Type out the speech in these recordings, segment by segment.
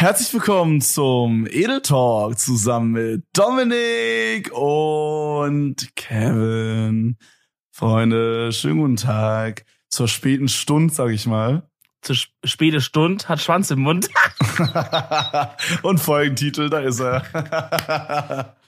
Herzlich willkommen zum Edel Talk zusammen mit Dominik und Kevin. Freunde, schönen guten Tag. Zur späten Stunde, sag ich mal. Zur späte Stunde hat Schwanz im Mund. und Folgentitel, da ist er.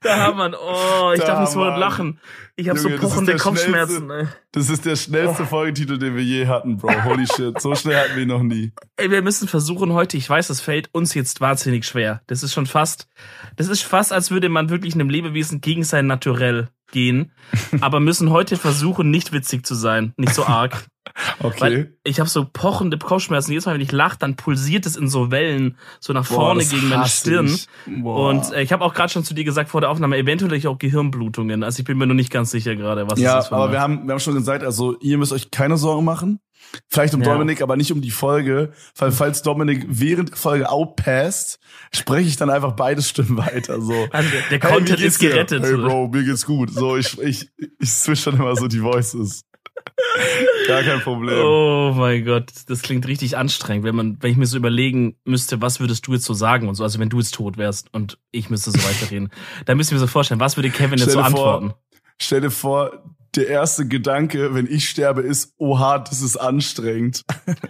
Da haben wir Oh, ich da darf nicht so lachen. Ich habe so pochende Kopfschmerzen. Ey. Das ist der schnellste oh. Folgentitel, den wir je hatten, Bro. Holy shit. So schnell hatten wir ihn noch nie. Ey, wir müssen versuchen heute, ich weiß, das fällt uns jetzt wahnsinnig schwer. Das ist schon fast, das ist fast, als würde man wirklich einem Lebewesen gegen sein Naturell gehen. aber müssen heute versuchen, nicht witzig zu sein. Nicht so arg. Okay. Weil ich habe so pochende Kopfschmerzen. Jedes Mal, wenn ich lache, dann pulsiert es in so Wellen, so nach vorne Boah, gegen meine Stirn. Und äh, ich habe auch gerade schon zu dir gesagt vor der Aufnahme, eventuell ich auch Gehirnblutungen. Also ich bin mir noch nicht ganz sicher gerade, was ja, ist das Ja, aber wir haben, wir haben schon gesagt, also ihr müsst euch keine Sorgen machen. Vielleicht um ja. Dominik, aber nicht um die Folge. Weil falls Dominik während der Folge outpasst, spreche ich dann einfach beide Stimmen weiter. So. Also der hey, Content ist gerettet. Hey Bro, mir geht's gut. So, ich, ich, ich switch dann immer so die Voices. Gar kein Problem. Oh mein Gott, das klingt richtig anstrengend, wenn man, wenn ich mir so überlegen müsste, was würdest du jetzt so sagen und so, also wenn du jetzt tot wärst und ich müsste so weiterreden, dann müsste ich mir so vorstellen, was würde Kevin jetzt so antworten? stell dir vor, der erste Gedanke, wenn ich sterbe, ist, oha, das ist anstrengend.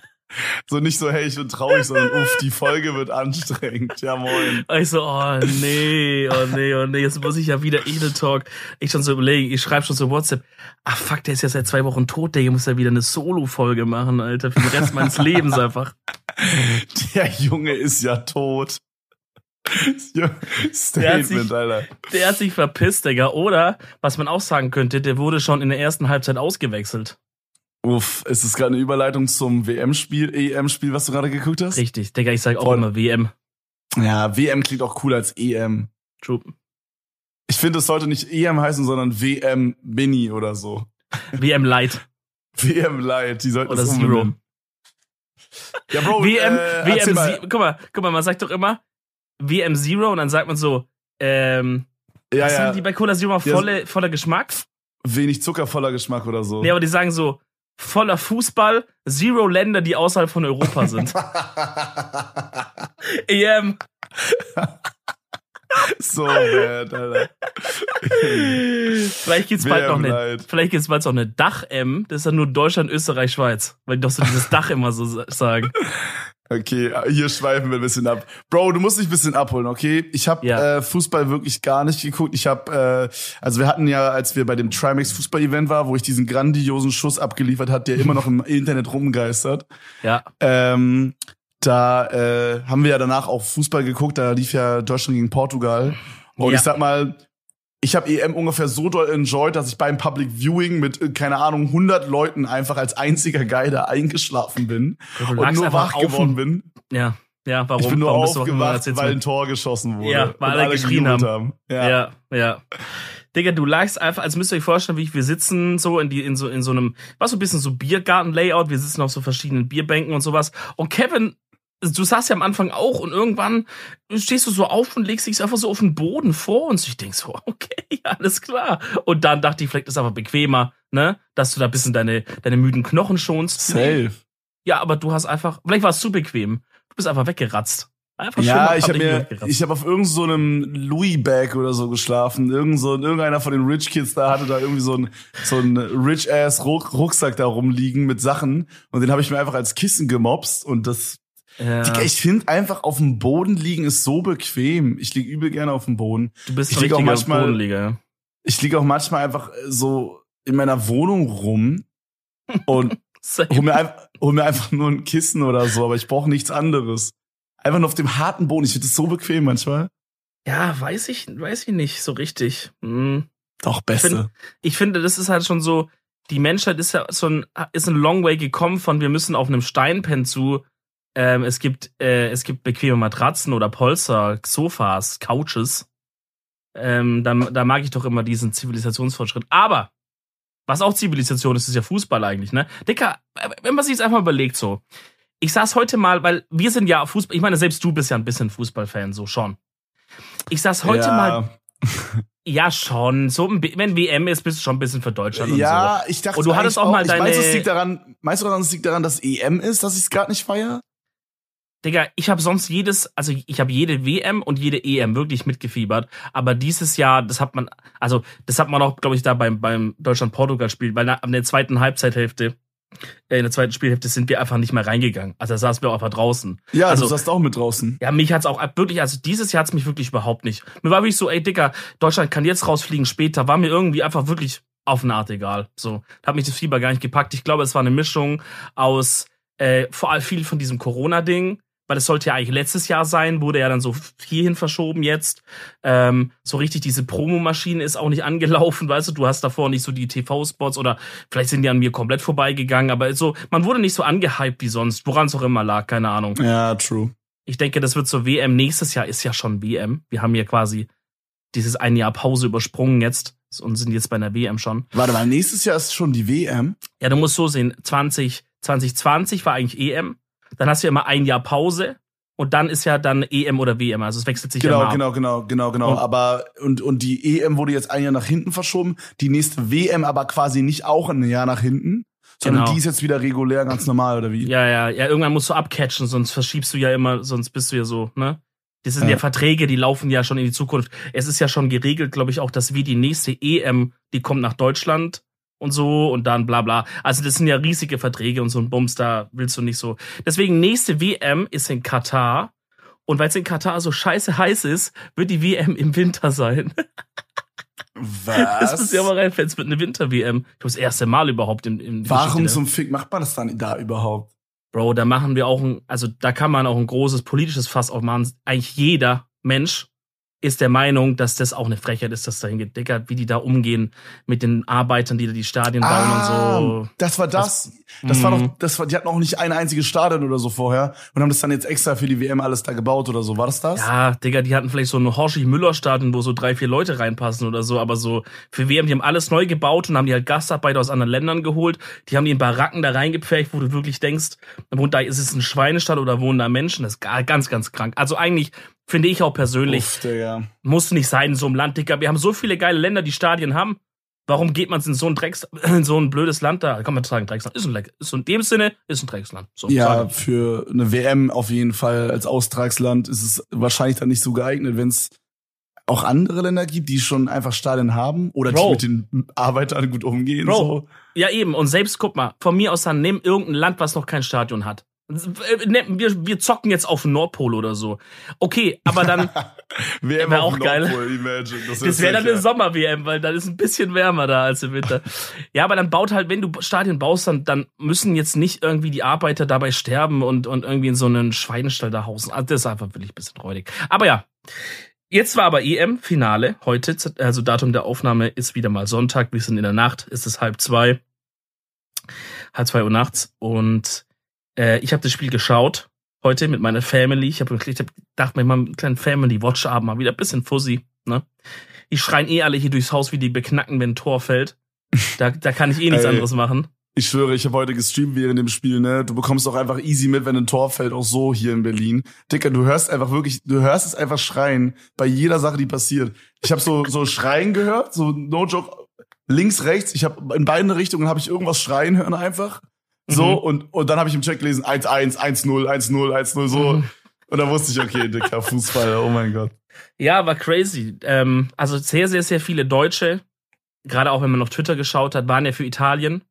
So nicht so, hey, ich bin traurig, sondern uff, die Folge wird anstrengend. Ja, moin. Ich so, oh nee, oh nee, oh nee, jetzt muss ich ja wieder Edel Talk. Ich schon so überlegen, ich schreibe schon so WhatsApp. Ach fuck, der ist ja seit zwei Wochen tot, der muss ja wieder eine Solo-Folge machen, Alter, für den Rest meines Lebens einfach. Der Junge ist ja tot. Statement, der hat, sich, Alter. der hat sich verpisst, Digga. Oder, was man auch sagen könnte, der wurde schon in der ersten Halbzeit ausgewechselt. Uff, ist es gerade eine Überleitung zum WM-Spiel, EM-Spiel, was du gerade geguckt hast? Richtig, Digga, ich sag auch Von, immer WM. Ja, WM klingt auch cooler als EM. True. Ich finde, es sollte nicht EM heißen, sondern WM Mini oder so. WM Light. WM Light, die sollten oder es Zero. Ja, Bro, WM, äh, WM, mal. guck mal, guck mal, man sagt doch immer WM Zero und dann sagt man so, ähm, ja, was ja. sagen die bei Cola Zero volle, voller Geschmack? Wenig Zucker, voller Geschmack oder so. Nee, aber die sagen so, voller Fußball, Zero Länder, die außerhalb von Europa sind. EM. so bad, Alter. vielleicht gibt's bald noch eine, vielleicht gibt's bald noch eine Dach-M. Das ist ja nur Deutschland, Österreich, Schweiz. Weil die doch so dieses Dach immer so sagen. Okay, hier schweifen wir ein bisschen ab. Bro, du musst dich ein bisschen abholen, okay? Ich habe ja. äh, Fußball wirklich gar nicht geguckt. Ich habe, äh, also wir hatten ja, als wir bei dem Trimax Fußball-Event war, wo ich diesen grandiosen Schuss abgeliefert hat, der immer noch im Internet rumgeistert. Ja. Ähm, da äh, haben wir ja danach auch Fußball geguckt. Da lief ja Deutschland gegen Portugal. Und ja. ich sag mal, ich habe EM ungefähr so doll enjoyed, dass ich beim Public Viewing mit, äh, keine Ahnung, 100 Leuten einfach als einziger da eingeschlafen bin und nur wach geworden bin. Ja, ja, warum? Ich bin nur warum aufgewacht, weil ein Tor geschossen wurde. Ja, weil alle, alle geschrien haben. haben. Ja. ja, ja. Digga, du lagst einfach, als müsst ihr euch vorstellen, wie ich, wir sitzen so in die, in so, in so einem, was so ein bisschen so Biergarten-Layout, wir sitzen auf so verschiedenen Bierbänken und sowas. Und Kevin du saßt ja am Anfang auch und irgendwann stehst du so auf und legst dich einfach so auf den Boden vor uns. Ich denk so, okay, alles klar. Und dann dachte ich, vielleicht ist es aber bequemer, ne, dass du da ein bisschen deine, deine müden Knochen schonst. Safe. Ja, aber du hast einfach, vielleicht war es zu bequem. Du bist einfach weggeratzt. Einfach ja, ich habe mir, ich habe auf irgendeinem so Louis Bag oder so geschlafen. Irgend so, irgendeiner von den Rich Kids da hatte da irgendwie so ein so ein Rich Ass Rucksack da rumliegen mit Sachen und den habe ich mir einfach als Kissen gemobst und das ja. Digga, ich finde einfach auf dem Boden liegen ist so bequem. Ich liege übel gerne auf dem Boden. Du bist ich lieg auch manchmal, Bodenlieger. Ich liege auch manchmal einfach so in meiner Wohnung rum und hol mir, einfach, hol mir einfach nur ein Kissen oder so, aber ich brauche nichts anderes. Einfach nur auf dem harten Boden. Ich finde das so bequem manchmal. Ja, weiß ich, weiß ich nicht so richtig. Hm. Doch, beste. Ich, find, ich finde, das ist halt schon so, die Menschheit ist ja so ein, ist ein long way gekommen von wir müssen auf einem Stein pennen zu, ähm, es gibt äh, es gibt bequeme Matratzen oder Polster, Sofas, Couches. Ähm, da, da mag ich doch immer diesen Zivilisationsfortschritt. Aber was auch Zivilisation ist, ist ja Fußball eigentlich, ne? Dicker, wenn man sich jetzt einfach überlegt so. Ich saß heute mal, weil wir sind ja Fußball, ich meine, selbst du bist ja ein bisschen Fußballfan, so schon. Ich saß heute ja. mal. Ja, schon. So, wenn WM ist, bist du schon ein bisschen für Deutschland. Ja, und so. ich dachte. Und du hattest auch mal deine. Meinst du, es liegt daran, meinst du daran, es liegt daran, dass EM ist, dass ich es gerade nicht feiere? Digga, ich habe sonst jedes, also ich habe jede WM und jede EM wirklich mitgefiebert, aber dieses Jahr, das hat man, also das hat man auch, glaube ich, da beim, beim Deutschland-Portugal-Spiel, weil an der zweiten Halbzeithälfte, äh, in der zweiten Spielhälfte sind wir einfach nicht mehr reingegangen. Also da saßen wir auch einfach draußen. Ja, also, du saßt auch mit draußen. Ja, mich hat's auch wirklich, also dieses Jahr hat's mich wirklich überhaupt nicht. Mir war wirklich so, ey Dicker, Deutschland kann jetzt rausfliegen später, war mir irgendwie einfach wirklich auf eine Art egal. So, hat mich das Fieber gar nicht gepackt. Ich glaube, es war eine Mischung aus äh, vor allem viel von diesem Corona-Ding, weil es sollte ja eigentlich letztes Jahr sein, wurde ja dann so hierhin verschoben jetzt. Ähm, so richtig diese Promomaschine ist auch nicht angelaufen, weißt du, du hast davor nicht so die TV-Spots oder vielleicht sind die an mir komplett vorbeigegangen, aber so, man wurde nicht so angehypt wie sonst, woran es auch immer lag, keine Ahnung. Ja, true. Ich denke, das wird so WM. Nächstes Jahr ist ja schon WM. Wir haben ja quasi dieses ein Jahr Pause übersprungen jetzt und sind jetzt bei einer WM schon. Warte mal, nächstes Jahr ist schon die WM. Ja, du musst so sehen, 20, 2020 war eigentlich EM, dann hast du ja immer ein Jahr Pause und dann ist ja dann EM oder WM, also es wechselt sich genau, ja Genau, genau, genau, genau. Und- aber und, und die EM wurde jetzt ein Jahr nach hinten verschoben, die nächste WM aber quasi nicht auch ein Jahr nach hinten, sondern Genau. die ist jetzt wieder regulär ganz normal, oder wie? Ja, ja, ja, irgendwann musst du abcatchen, sonst verschiebst du ja immer, sonst bist du ja so, ne? Das sind ja. Ja. Verträge, die laufen ja schon in die Zukunft. Es ist ja schon geregelt, glaube ich, auch, dass wir die nächste EM, die kommt nach Deutschland und so und dann bla bla. Also das sind ja riesige Verträge und so ein Bums, da willst du nicht so. Deswegen nächste WM ist in Katar. Und weil es in Katar so scheiße heiß ist, wird die WM im Winter sein. Das Was? ist ja mal rein, es wird eine Winter-WM. Ich glaube, das erste Mal überhaupt in, in Warum Geschichte. zum Fick macht man das dann da überhaupt? Bro, da machen wir auch ein, also da kann man auch ein großes politisches Fass aufmachen. Eigentlich jeder Mensch ist der Meinung, dass das auch eine Frechheit ist, dass dahin geht. Digga, wie die da umgehen mit den Arbeitern, die da die Stadien bauen und so. das war das. Das war Mhm. doch, das war, die hatten auch nicht ein einziges Stadion oder so vorher und haben das dann jetzt extra für die WM alles da gebaut oder so. War das das? Ja, Digga, die hatten vielleicht so ein Horschig-Müller-Stadion, wo so drei, vier Leute reinpassen oder so, aber so für WM, die haben alles neu gebaut und haben die halt Gastarbeiter aus anderen Ländern geholt. Die haben die in Baracken da reingepfercht, wo du wirklich denkst, wohnt da, ist es ein Schweinestall oder wohnen da Menschen? Das ist ganz, ganz krank. Also eigentlich finde ich auch persönlich, Uff, Digga. muss nicht sein in so einem Land, Digga. Wir haben so viele geile Länder, die Stadien haben. Warum geht man in so ein Drecks, in so ein blödes Land da? Kann man sagen, Drecksland. Ist ein Leck. Ist in dem Sinne, ist ein Drecksland. So, Ja, für eine WM auf jeden Fall als Austragsland ist es wahrscheinlich dann nicht so geeignet, wenn es auch andere Länder gibt, die schon einfach Stadien haben oder Bro. die mit den Arbeitern gut umgehen. Bro. So. Ja, eben. Und selbst, guck mal, von mir aus dann, nimm irgendein Land, was noch kein Stadion hat. Äh, nimm- Wir, wir zocken jetzt auf Nordpol oder so. Okay, aber dann, WM Wär auch geil. Imagine. Das, das wäre dann eine Sommer-WM, weil dann ist ein bisschen wärmer da als im Winter. Ja, aber dann baut halt, wenn du Stadien baust, dann, dann müssen jetzt nicht irgendwie die Arbeiter dabei sterben und, und irgendwie in so einen Schweinestall da hausen. Also das ist einfach wirklich ein bisschen räudig. Aber ja. Jetzt war aber EM-Finale heute, also Datum der Aufnahme ist wieder mal Sonntag, wir sind in der Nacht, ist es halb zwei, halb zwei Uhr nachts und äh, ich habe das Spiel geschaut heute mit meiner Family. Ich habe ich hab gedacht, mir mal einen kleinen Family-Watch-Abend mal wieder ein bisschen fuzzy. Ne? Die schreien eh alle hier durchs Haus, wie die beknacken, wenn ein Tor fällt. Da, da kann ich eh nichts Ey. anderes machen. Ich schwöre, ich habe heute gestreamt während dem Spiel, ne? Du bekommst auch einfach easy mit, wenn ein Tor fällt, auch so hier in Berlin. Dicker, du hörst einfach wirklich, du hörst es einfach schreien bei jeder Sache, die passiert. Ich habe so so schreien gehört, so no joke, links, rechts. Ich habe in beiden Richtungen habe ich irgendwas schreien hören einfach. So Mhm. und und dann habe ich im Check gelesen 1-1, 1-0, 1-0, 1-0 so Mhm. und da wusste ich, okay, Dicker, Fußball, oh mein Gott. Ja, war crazy. Ähm, also sehr, sehr, sehr viele Deutsche, gerade auch wenn man auf Twitter geschaut hat, waren ja für Italien,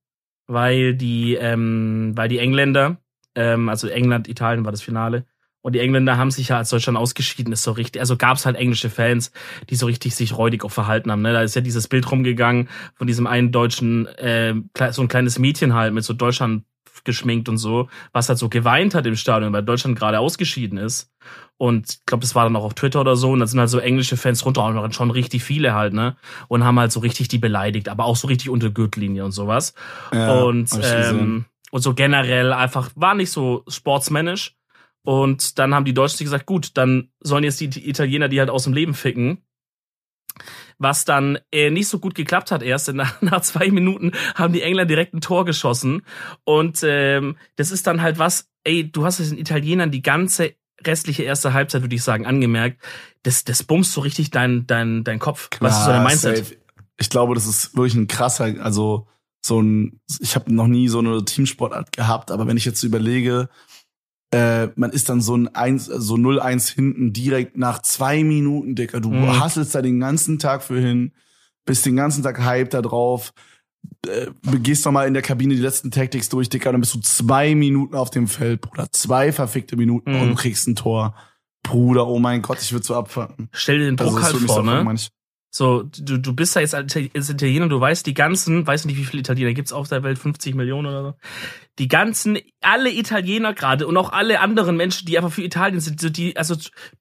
weil die, ähm, weil die Engländer, ähm, also England, Italien war das Finale, und die Engländer haben sich ja als Deutschland ausgeschieden, ist so richtig, also gab es halt englische Fans, die so richtig sich räudig auch verhalten haben. Ne? Da ist ja dieses Bild rumgegangen von diesem einen deutschen, äh, so ein kleines Mädchen halt mit so Deutschland geschminkt und so, was halt so geweint hat im Stadion, weil Deutschland gerade ausgeschieden ist. Und ich glaube, das war dann auch auf Twitter oder so. Und da sind halt so englische Fans runter, und waren schon richtig viele halt, ne? Und haben halt so richtig die beleidigt, aber auch so richtig unter Gürtellinie und sowas. Ja, und, ähm, und so generell einfach war nicht so sportsmännisch. Und dann haben die Deutschen gesagt, gut, dann sollen jetzt die Italiener die halt aus dem Leben ficken. Was dann äh, nicht so gut geklappt hat erst. Denn Nach, nach zwei Minuten haben die Engländer direkt ein Tor geschossen. Und ähm, das ist dann halt was, ey, du hast es den Italienern die ganze restliche erste Halbzeit, würde ich sagen, angemerkt. Das, das bummst so richtig dein, dein, dein Kopf. was ist so dein Klar, Mindset? safe. Ich glaube, das ist wirklich ein krasser, also so ein, ich habe noch nie so eine Teamsportart gehabt, aber wenn ich jetzt überlege, äh, man ist dann so ein 1, so 0-1 hinten direkt nach zwei Minuten, Dicker. Du Mhm. hasselst da den ganzen Tag für hin, bist den ganzen Tag hype da drauf, äh, gehst noch mal in der Kabine die letzten Tactics durch, Dicker, dann bist du zwei Minuten auf dem Feld, Bruder. Zwei verfickte Minuten Mhm. und du kriegst ein Tor. Bruder, oh mein Gott, ich würde so abfangen. Stell dir den Druck das halt vor, so ne? manch- So, du, du bist ja jetzt als Itali- als Italiener, du weißt die ganzen, weiß nicht, wie viele Italiener gibt's auf der Welt, 50 Millionen oder so. Die ganzen, alle Italiener gerade und auch alle anderen Menschen, die einfach für Italien sind, so die, also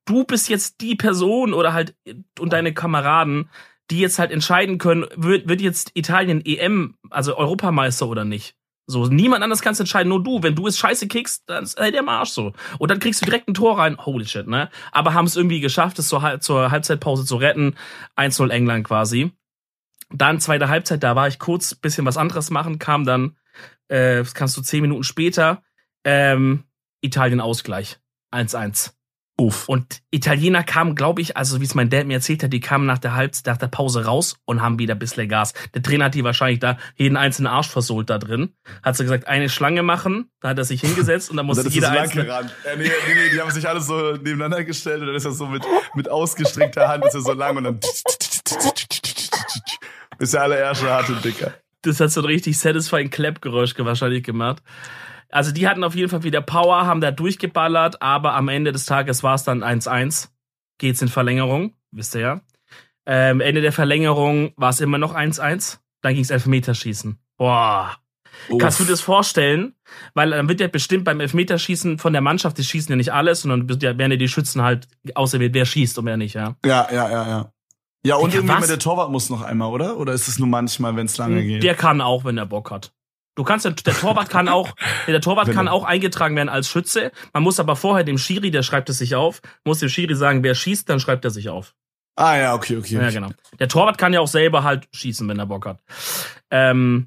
du bist jetzt die Person oder halt und deine Kameraden, die jetzt halt entscheiden können, wird, wird jetzt Italien EM, also Europameister oder nicht. So, niemand anders kannst entscheiden, nur du. Wenn du es scheiße kickst, dann ist halt der Marsch so. Und dann kriegst du direkt ein Tor rein. Holy shit, ne? Aber haben es irgendwie geschafft, es zur, Hal- zur Halbzeitpause zu retten. 1-0 England quasi. Dann zweite Halbzeit, da war ich kurz bisschen was anderes machen, kam dann, äh, das kannst du zehn Minuten später, ähm, Italien Ausgleich. 1-1. Uff. Und Italiener kamen, glaube ich, also wie es mein Dad mir erzählt hat, die kamen nach der Halbzeit, nach der Pause raus und haben wieder ein bisschen Gas. Der Trainer hat die wahrscheinlich da jeden einzelnen Arsch versohlt da drin. Hat so gesagt, eine Schlange machen, da hat er sich hingesetzt und dann Und musste dann ist jeder er einzelne. gerannt. Äh, nee, nee, nee, die haben sich alle so nebeneinander gestellt und dann ist er so mit, mit ausgestreckter Hand ist er so lang und dann bis der allererste hatte, Dicker. Das hat so ein richtig satisfying Clap-Geräusch wahrscheinlich gemacht. Also die hatten auf jeden Fall wieder Power, haben da durchgeballert, aber am Ende des Tages war es dann 1-1. Geht's in Verlängerung, wisst ihr ja. Ähm, Ende der Verlängerung war es immer noch 1-1. Dann ging's Elfmeterschießen. Boah. Kannst du dir das vorstellen? Weil dann wird ja bestimmt beim Elfmeterschießen von der Mannschaft, die schießen ja nicht alles, sondern werden ja die Schützen halt ausgewählt, wer schießt und wer nicht, ja. Ja, ja, ja, ja. Ja, und Digga, irgendwie was? mit der Torwart muss noch einmal, oder? Oder ist es nur manchmal, wenn es lange geht? Der kann auch, wenn er Bock hat. Du kannst, der Torwart kann auch, der Torwart kann er- auch eingetragen werden als Schütze. Man muss aber vorher dem Schiri, der schreibt es sich auf, muss dem Schiri sagen, wer schießt, dann schreibt er sich auf. ah, ja, okay, okay. Ja, genau. Der Torwart kann ja auch selber halt schießen, wenn er Bock hat. Ähm,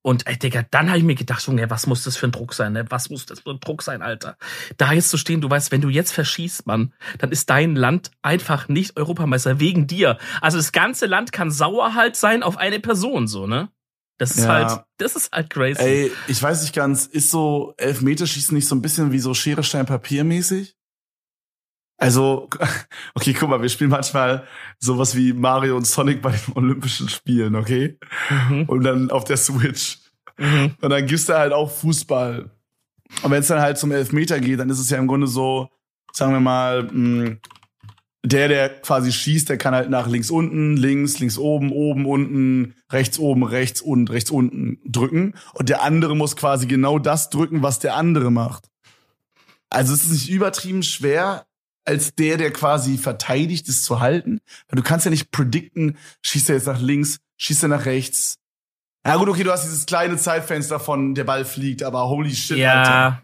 und ey, Digga, dann habe ich mir gedacht, Junge, was muss das für ein Druck sein, ne? Was muss das für ein Druck sein, Alter? Da jetzt zu stehen, du weißt, wenn du jetzt verschießt, Mann, dann ist dein Land einfach nicht Europameister wegen dir. Also das ganze Land kann sauer halt sein auf eine Person, so, ne? Das ist Ja. halt, das ist halt crazy. Ey, ich weiß nicht ganz, ist so Elfmeterschießen nicht so ein bisschen wie so Schere, Stein, Papier mäßig? Also, okay, guck mal, wir spielen manchmal sowas wie Mario und Sonic bei den Olympischen Spielen, okay? Mhm. Und dann auf der Switch. Mhm. Und dann gibt's da halt auch Fußball. Und wenn es dann halt zum Elfmeter geht, dann ist es ja im Grunde so, sagen wir mal, mh, der, der quasi schießt, der kann halt nach links unten, links, links oben, oben, unten, rechts oben, rechts und rechts unten drücken. Und der andere muss quasi genau das drücken, was der andere macht. Also es ist nicht übertrieben schwer, als der, der quasi verteidigt, es zu halten. Weil du kannst ja nicht predikten, schießt er jetzt nach links, schießt er nach rechts. Ja gut, okay, du hast dieses kleine Zeitfenster von der Ball fliegt, aber holy shit, Alter.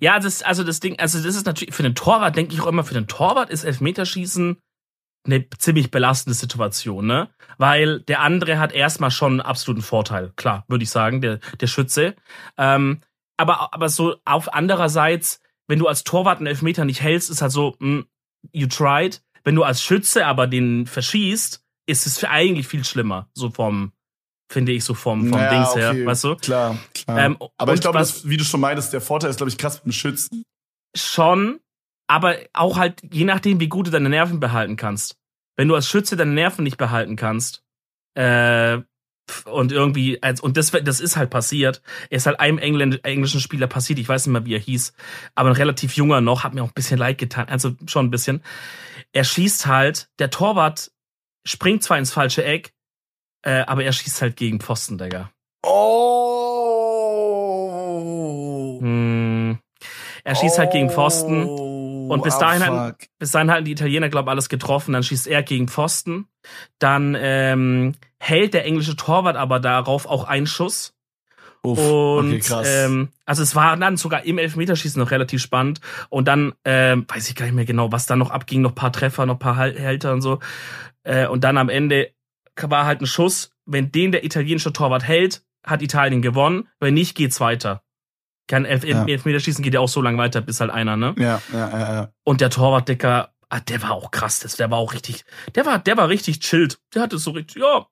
Ja. Das, also das Ding, also das ist natürlich, für den Torwart denke ich auch immer, für den Torwart ist Elfmeterschießen eine ziemlich belastende Situation, ne? Weil der andere hat erstmal schon einen absoluten Vorteil, klar, würde ich sagen, der, der Schütze. Ähm, aber, aber so auf andererseits, wenn du als Torwart einen Elfmeter nicht hältst, ist halt so, mm, you tried. Wenn du als Schütze aber den verschießt, ist es eigentlich viel schlimmer, so vom, finde ich, so vom, vom Ja, Dings okay, her, weißt du? Klar, klar. Ähm, aber ich glaube, was- wie du schon meintest, der Vorteil ist, glaube ich, krass mit dem Schützen. Schon, aber auch halt je nachdem, wie gut du deine Nerven behalten kannst. Wenn du als Schütze deine Nerven nicht behalten kannst, äh, und irgendwie, als, und das, das ist halt passiert. Er ist halt einem Engländ, englischen Spieler passiert, ich weiß nicht mehr, wie er hieß, aber ein relativ junger noch, hat mir auch ein bisschen leid getan, also schon ein bisschen. Er schießt halt, der Torwart springt zwar ins falsche Eck, äh, aber er schießt halt gegen Pfosten, Digga. Oh. Hm. Er schießt halt gegen Pfosten. Und bis ah, dahin hatten, fuck. bis dahin hatten die Italiener, glaube ich, alles getroffen. Dann schießt er gegen Pfosten. Dann ähm, hält der englische Torwart aber darauf auch einen Schuss. Uff, Und okay, krass. ähm, also es war dann sogar im Elfmeterschießen noch relativ spannend. Und dann ähm, weiß ich gar nicht mehr genau, was da noch abging, noch paar Treffer, noch paar Hal- Hälter und so. Äh, und dann am Ende war halt ein Schuss. Wenn den der italienische Torwart hält, hat Italien gewonnen. Wenn nicht, geht's weiter. Kann Elf Ja. Elfmeterschießen geht ja auch so lange weiter, bis halt einer, ne? ja, ja, ja, ja. Und der Torwart, Dicker, ah, der war auch krass. Das, der war auch richtig, der war, der war richtig chillt. Der hatte so richtig, ja,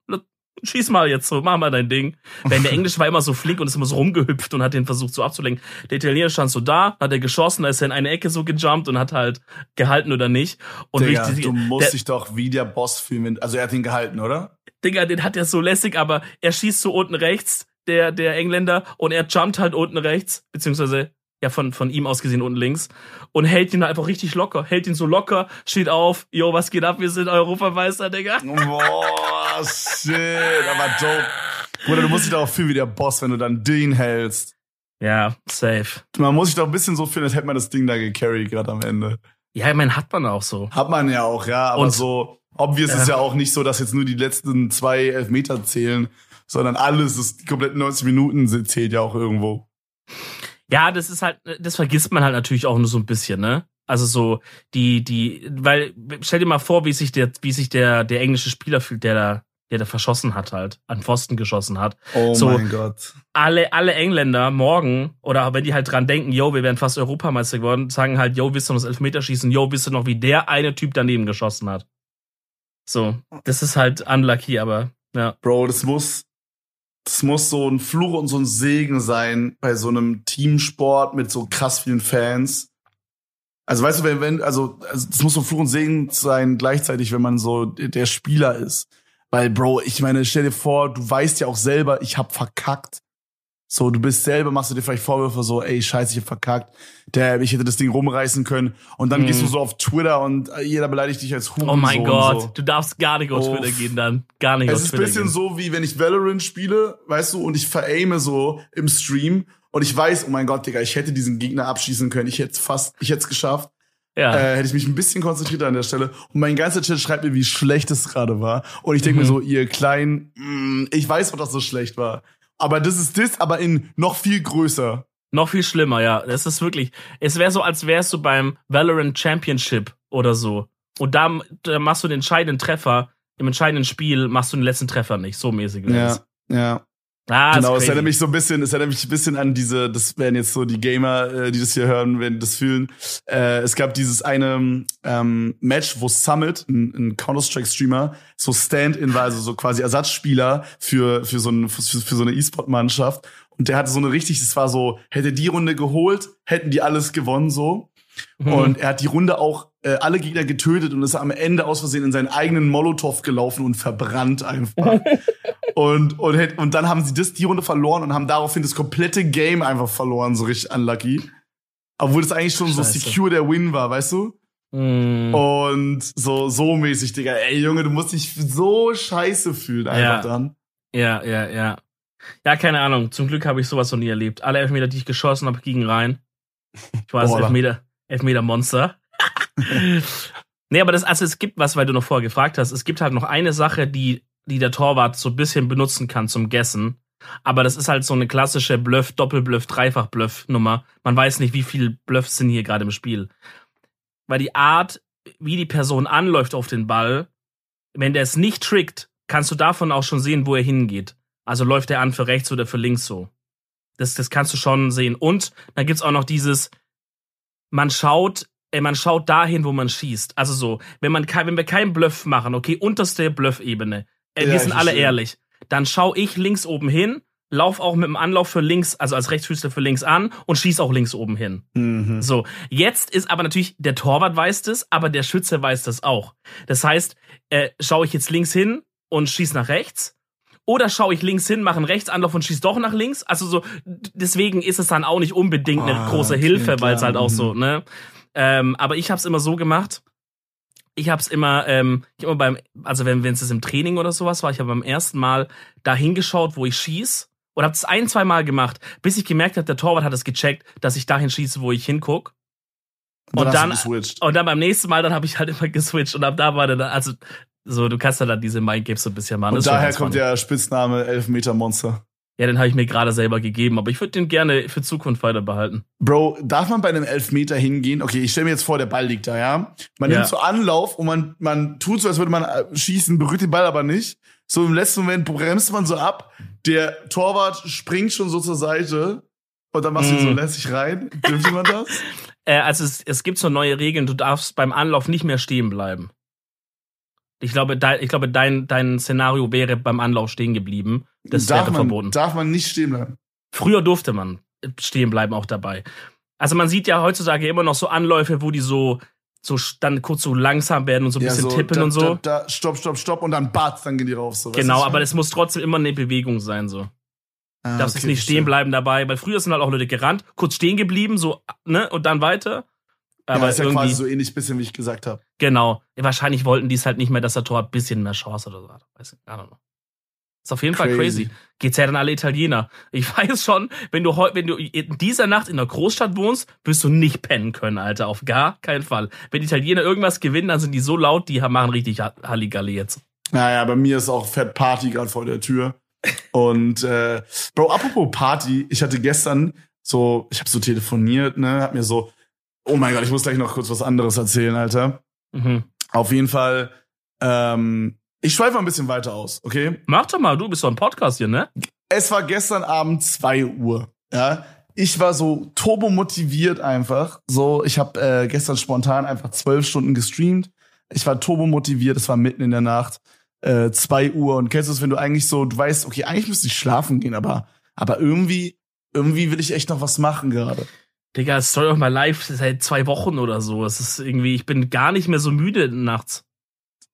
schieß mal jetzt so, mach mal dein Ding. Denn der Englische war immer so flink und ist immer so rumgehüpft und hat den versucht so abzulenken. Der Italiener stand so da, hat er geschossen, da ist er in eine Ecke so gejumpt und hat halt gehalten oder nicht. Und Digga, richtig, du musst der, dich doch wie der Boss fühlen. Also er hat ihn gehalten, oder? Digga, den hat er so lässig, aber er schießt so unten rechts, der, der Engländer, und er jumpt halt unten rechts, beziehungsweise ja von, von ihm aus gesehen unten links und hält ihn halt einfach richtig locker, hält ihn so locker, steht auf, yo, was geht ab, wir sind Europameister, Digga. Boah, shit, aber dope. Bruder, du musst dich doch auch fühlen wie der Boss, wenn du dann den hältst. Ja, safe. Man muss sich doch ein bisschen so fühlen, als hätte man das Ding da gecarried gerade am Ende. Ja, ich meine, hat man auch so. Hat man ja auch, ja, aber Und- so, obvious Ja. ist ja auch nicht so, dass jetzt nur die letzten zwei Elfmeter zählen, sondern alles, das, die kompletten 90 Minuten zählt ja auch irgendwo. Ja, das ist halt, das vergisst man halt natürlich auch nur so ein bisschen, ne? Also so die die weil stell dir mal vor, wie sich der wie sich der der englische Spieler fühlt, der da der da verschossen hat halt, an Pfosten geschossen hat. Oh So. mein Gott. Alle alle Engländer morgen oder wenn die halt dran denken, yo, wir wären fast Europameister geworden, sagen halt, yo, wisst ihr noch das Elfmeterschießen, yo, wisst ihr noch, wie der eine Typ daneben geschossen hat. So, das ist halt unlucky, aber ja. Bro, das muss, das muss so ein Fluch und so ein Segen sein bei so einem Teamsport mit so krass vielen Fans. Also weißt du, wenn, wenn, also, also das muss so Fluch und Segen sein gleichzeitig, wenn man so der Spieler ist. Weil, Bro, ich meine, stell dir vor, du weißt ja auch selber, ich hab verkackt. So, du bist selber, machst du dir vielleicht Vorwürfe so, ey, scheiße, ich hab verkackt. Der, ich hätte das Ding rumreißen können. Und dann Mhm. gehst du so auf Twitter und jeder beleidigt dich als Hurensohn. Oh mein Gott, So. du darfst gar nicht auf Oh. Twitter gehen dann. Gar nicht Es auf ist ein Twitter bisschen gehen. so, wie wenn ich Valorant spiele, weißt du, und ich veraime so im Stream und ich weiß, oh mein Gott, Digga, ich hätte diesen Gegner abschießen können. Ich hätte es fast, ich hätte es geschafft. Ja. Äh, hätte ich mich ein bisschen konzentrierter an der Stelle. Und mein ganzer Chat schreibt mir, wie schlecht es gerade war. Und ich denke Mhm. mir so, ihr kleinen, mm, ich weiß, ob das so schlecht war. Aber das ist das, aber in noch viel größer. Noch viel schlimmer, ja. Das ist wirklich. Es wäre so, als wärst du beim Valorant Championship oder so. Und da, da machst du den entscheidenden Treffer. Im entscheidenden Spiel machst du den letzten Treffer nicht. So mäßig. es. ja. Ah, genau, es erinnert mich so ein bisschen, es erinnert mich ein bisschen an diese, das wären jetzt so die Gamer, äh, die das hier hören, werden das fühlen. Äh, es gab dieses eine ähm, Match, wo Summit, ein, ein Counter-Strike-Streamer, so Stand-in war, also so quasi Ersatzspieler für, für so, ein, für, für so eine E-Sport-Mannschaft. Und der hatte so eine richtig, das war so, hätte die Runde geholt, hätten die alles gewonnen so. Mhm. Und er hat die Runde auch äh, alle Gegner getötet und ist am Ende aus Versehen in seinen eigenen Molotow gelaufen und verbrannt einfach. und, und, und dann haben sie das, die Runde verloren und haben daraufhin das komplette Game einfach verloren, so richtig unlucky. Obwohl das eigentlich schon so Scheiße. secure der Win war, weißt du? Mm. Und so, so mäßig, Digga. Ey, Junge, du musst dich so scheiße fühlen einfach Ja. dann. Ja, ja, ja. Ja, keine Ahnung. Zum Glück habe ich sowas noch nie erlebt. Alle Elfmeter, die ich geschossen habe, gingen rein. Ich war das. Elfmeter, Elfmeter-Monster. nee, aber das, also es gibt was, weil du noch vorher gefragt hast. Es gibt halt noch eine Sache, die, die der Torwart so ein bisschen benutzen kann zum Gessen. Aber das ist halt so eine klassische Bluff, Doppelbluff, Dreifach-Bluff-Nummer. Man weiß nicht, wie viel Bluffs sind hier gerade im Spiel. Weil die Art, wie die Person anläuft auf den Ball, wenn der es nicht trickt, kannst du davon auch schon sehen, wo er hingeht. Also läuft er an für rechts oder für links so. Das, das kannst du schon sehen. Und dann gibt's auch noch dieses, man schaut, äh, man schaut dahin, wo man schießt. Also so, wenn man kein, wenn wir keinen Bluff machen, okay, unterste Bluff-Ebene, äh, Ja, wir sind alle verstehe. ehrlich, dann schau ich links oben hin, lauf auch mit dem Anlauf für links, also als Rechtsfüßler für links an und schieß auch links oben hin. Mhm. So, jetzt ist aber natürlich, der Torwart weiß das, aber der Schütze weiß das auch. Das heißt, äh, schaue ich jetzt links hin und schieß nach rechts? Oder schaue ich links hin, mache einen Rechtsanlauf und schieß doch nach links? Also so, deswegen ist es dann auch nicht unbedingt eine Ah, große Hilfe, weil es halt auch mhm. so, ne? Ähm, aber ich habe es immer so gemacht. Ich habe es immer, ähm, ich immer beim, also wenn es im Training oder sowas war, ich habe beim ersten Mal da hingeschaut, wo ich schieß und habe es ein, zwei Mal gemacht, bis ich gemerkt habe, der Torwart hat es gecheckt, dass ich dahin schieße, wo ich hinguck. Und dann-. Und dann beim nächsten Mal, dann habe ich halt immer geswitcht und ab da war dann, also so, du kannst ja dann diese Mindgames so ein bisschen machen. Und daher kommt funny. der Spitzname Elfmeter-Monster. Ja, den habe ich mir gerade selber gegeben, aber ich würde den gerne für Zukunft weiter behalten. Bro, darf man bei einem Elfmeter hingehen? Okay, ich stelle mir jetzt vor, der Ball liegt da, ja? Man Ja. nimmt so Anlauf und man, man tut so, als würde man äh, schießen, berührt den Ball aber nicht. So im letzten Moment bremst man so ab. Der Torwart springt schon so zur Seite und dann machst du ihn so Mm. lässig rein. Dürfte man das? Äh, also es, es gibt so neue Regeln, du darfst beim Anlauf nicht mehr stehen bleiben. Ich glaube, dein, ich glaube, dein, dein Szenario wäre beim Anlauf stehen geblieben. Das darf wäre man, verboten. Darf man nicht stehen bleiben. Früher durfte man stehen bleiben auch dabei. Also man sieht ja heutzutage immer noch so Anläufe, wo die so, so dann kurz so langsam werden und so ein bisschen tippen da, und so. Da, da, stopp, stopp, stopp und dann batz, dann gehen die rauf. So, genau, aber das muss trotzdem immer eine Bewegung sein, so. ah, darfst okay, nicht stehen bleiben dabei, weil früher sind halt auch Leute gerannt, kurz stehen geblieben, so, ne, und dann weiter. Aber Aber ja, ist ja irgendwie, quasi so ähnlich bisschen, wie ich gesagt habe. genau. Wahrscheinlich wollten die es halt nicht mehr, dass der Tor ein bisschen mehr Chance oder so hat. Weiß ich, I don't know. Ist auf jeden Fall Crazy. crazy. Geht's ja dann alle Italiener. Ich weiß schon, wenn du heute, wenn du in dieser Nacht in einer Großstadt wohnst, wirst du nicht pennen können, Alter. Auf gar keinen Fall. Wenn Italiener irgendwas gewinnen, dann sind die so laut, die machen richtig Ha- Halligalli jetzt. Naja, bei mir ist auch Fett Party gerade vor der Tür. Und äh, Bro, apropos Party, ich hatte gestern so, ich habe so telefoniert, ne, hab mir so, oh mein Gott, ich muss gleich noch kurz was anderes erzählen, Alter. Mhm. Auf jeden Fall, ähm, ich schweife mal ein bisschen weiter aus, okay? Mach doch mal, du bist doch ein Podcast hier, ne? Es war gestern Abend 2 Uhr, ja. Ich war so turbo motiviert einfach. So, ich habe äh, gestern spontan einfach zwölf Stunden gestreamt. Ich war turbo motiviert, es war mitten in der Nacht, äh, 2 Uhr. Und kennst du es, wenn du eigentlich so, du weißt, okay, eigentlich müsste ich schlafen gehen, aber, aber irgendwie, irgendwie will ich echt noch was machen gerade. Digga, Story of my life seit zwei Wochen oder so. Es ist irgendwie, ich bin gar nicht mehr so müde nachts.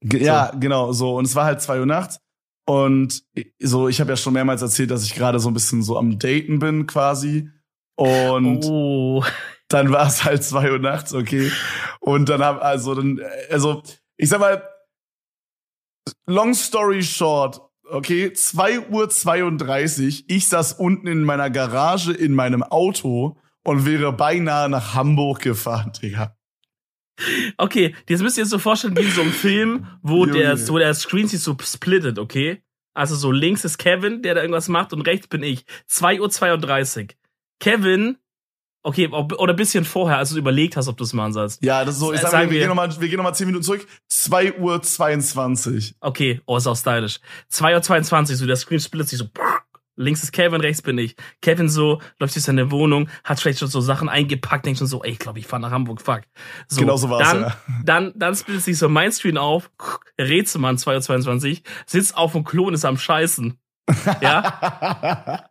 Ja, genau, so. Und es war halt zwei Uhr nachts. Und so, ich habe ja schon mehrmals erzählt, dass ich gerade so ein bisschen so am Daten bin, quasi. Und oh. dann war es halt zwei Uhr nachts, okay. Und dann hab, also dann, also, ich sag mal, long story short, okay, zwei Uhr, 32, ich saß unten in meiner Garage in meinem Auto und wäre beinahe nach Hamburg gefahren, Digga. Okay, das müsst ihr jetzt so vorstellen wie in so einem Film, wo der, wo der Screen sich so splittet, okay? Also so links ist Kevin, der da irgendwas macht und rechts bin ich. 2.32 Uhr. Kevin, okay, oder ein bisschen vorher, als du überlegt hast, ob du es machen sollst. Ja, das ist so, ich sag Sagen mal, wir wir- gehen nochmal, wir gehen noch mal zehn Minuten zurück. Zwei Uhr 22. Okay, oh, ist auch stylisch. 2.22 Uhr, so der Screen splittet sich so. Links ist Kevin, rechts bin ich. Kevin so, läuft durch seine Wohnung, hat vielleicht schon so Sachen eingepackt, denkt schon so, ey, ich glaube, ich fahre nach Hamburg, fuck. So, Genau so war's, dann, ja. Dann, dann splittet sich so mein Screen auf, Rätselmann 2.22 Uhr, sitzt auf dem Klo und ist am Scheißen. Ja?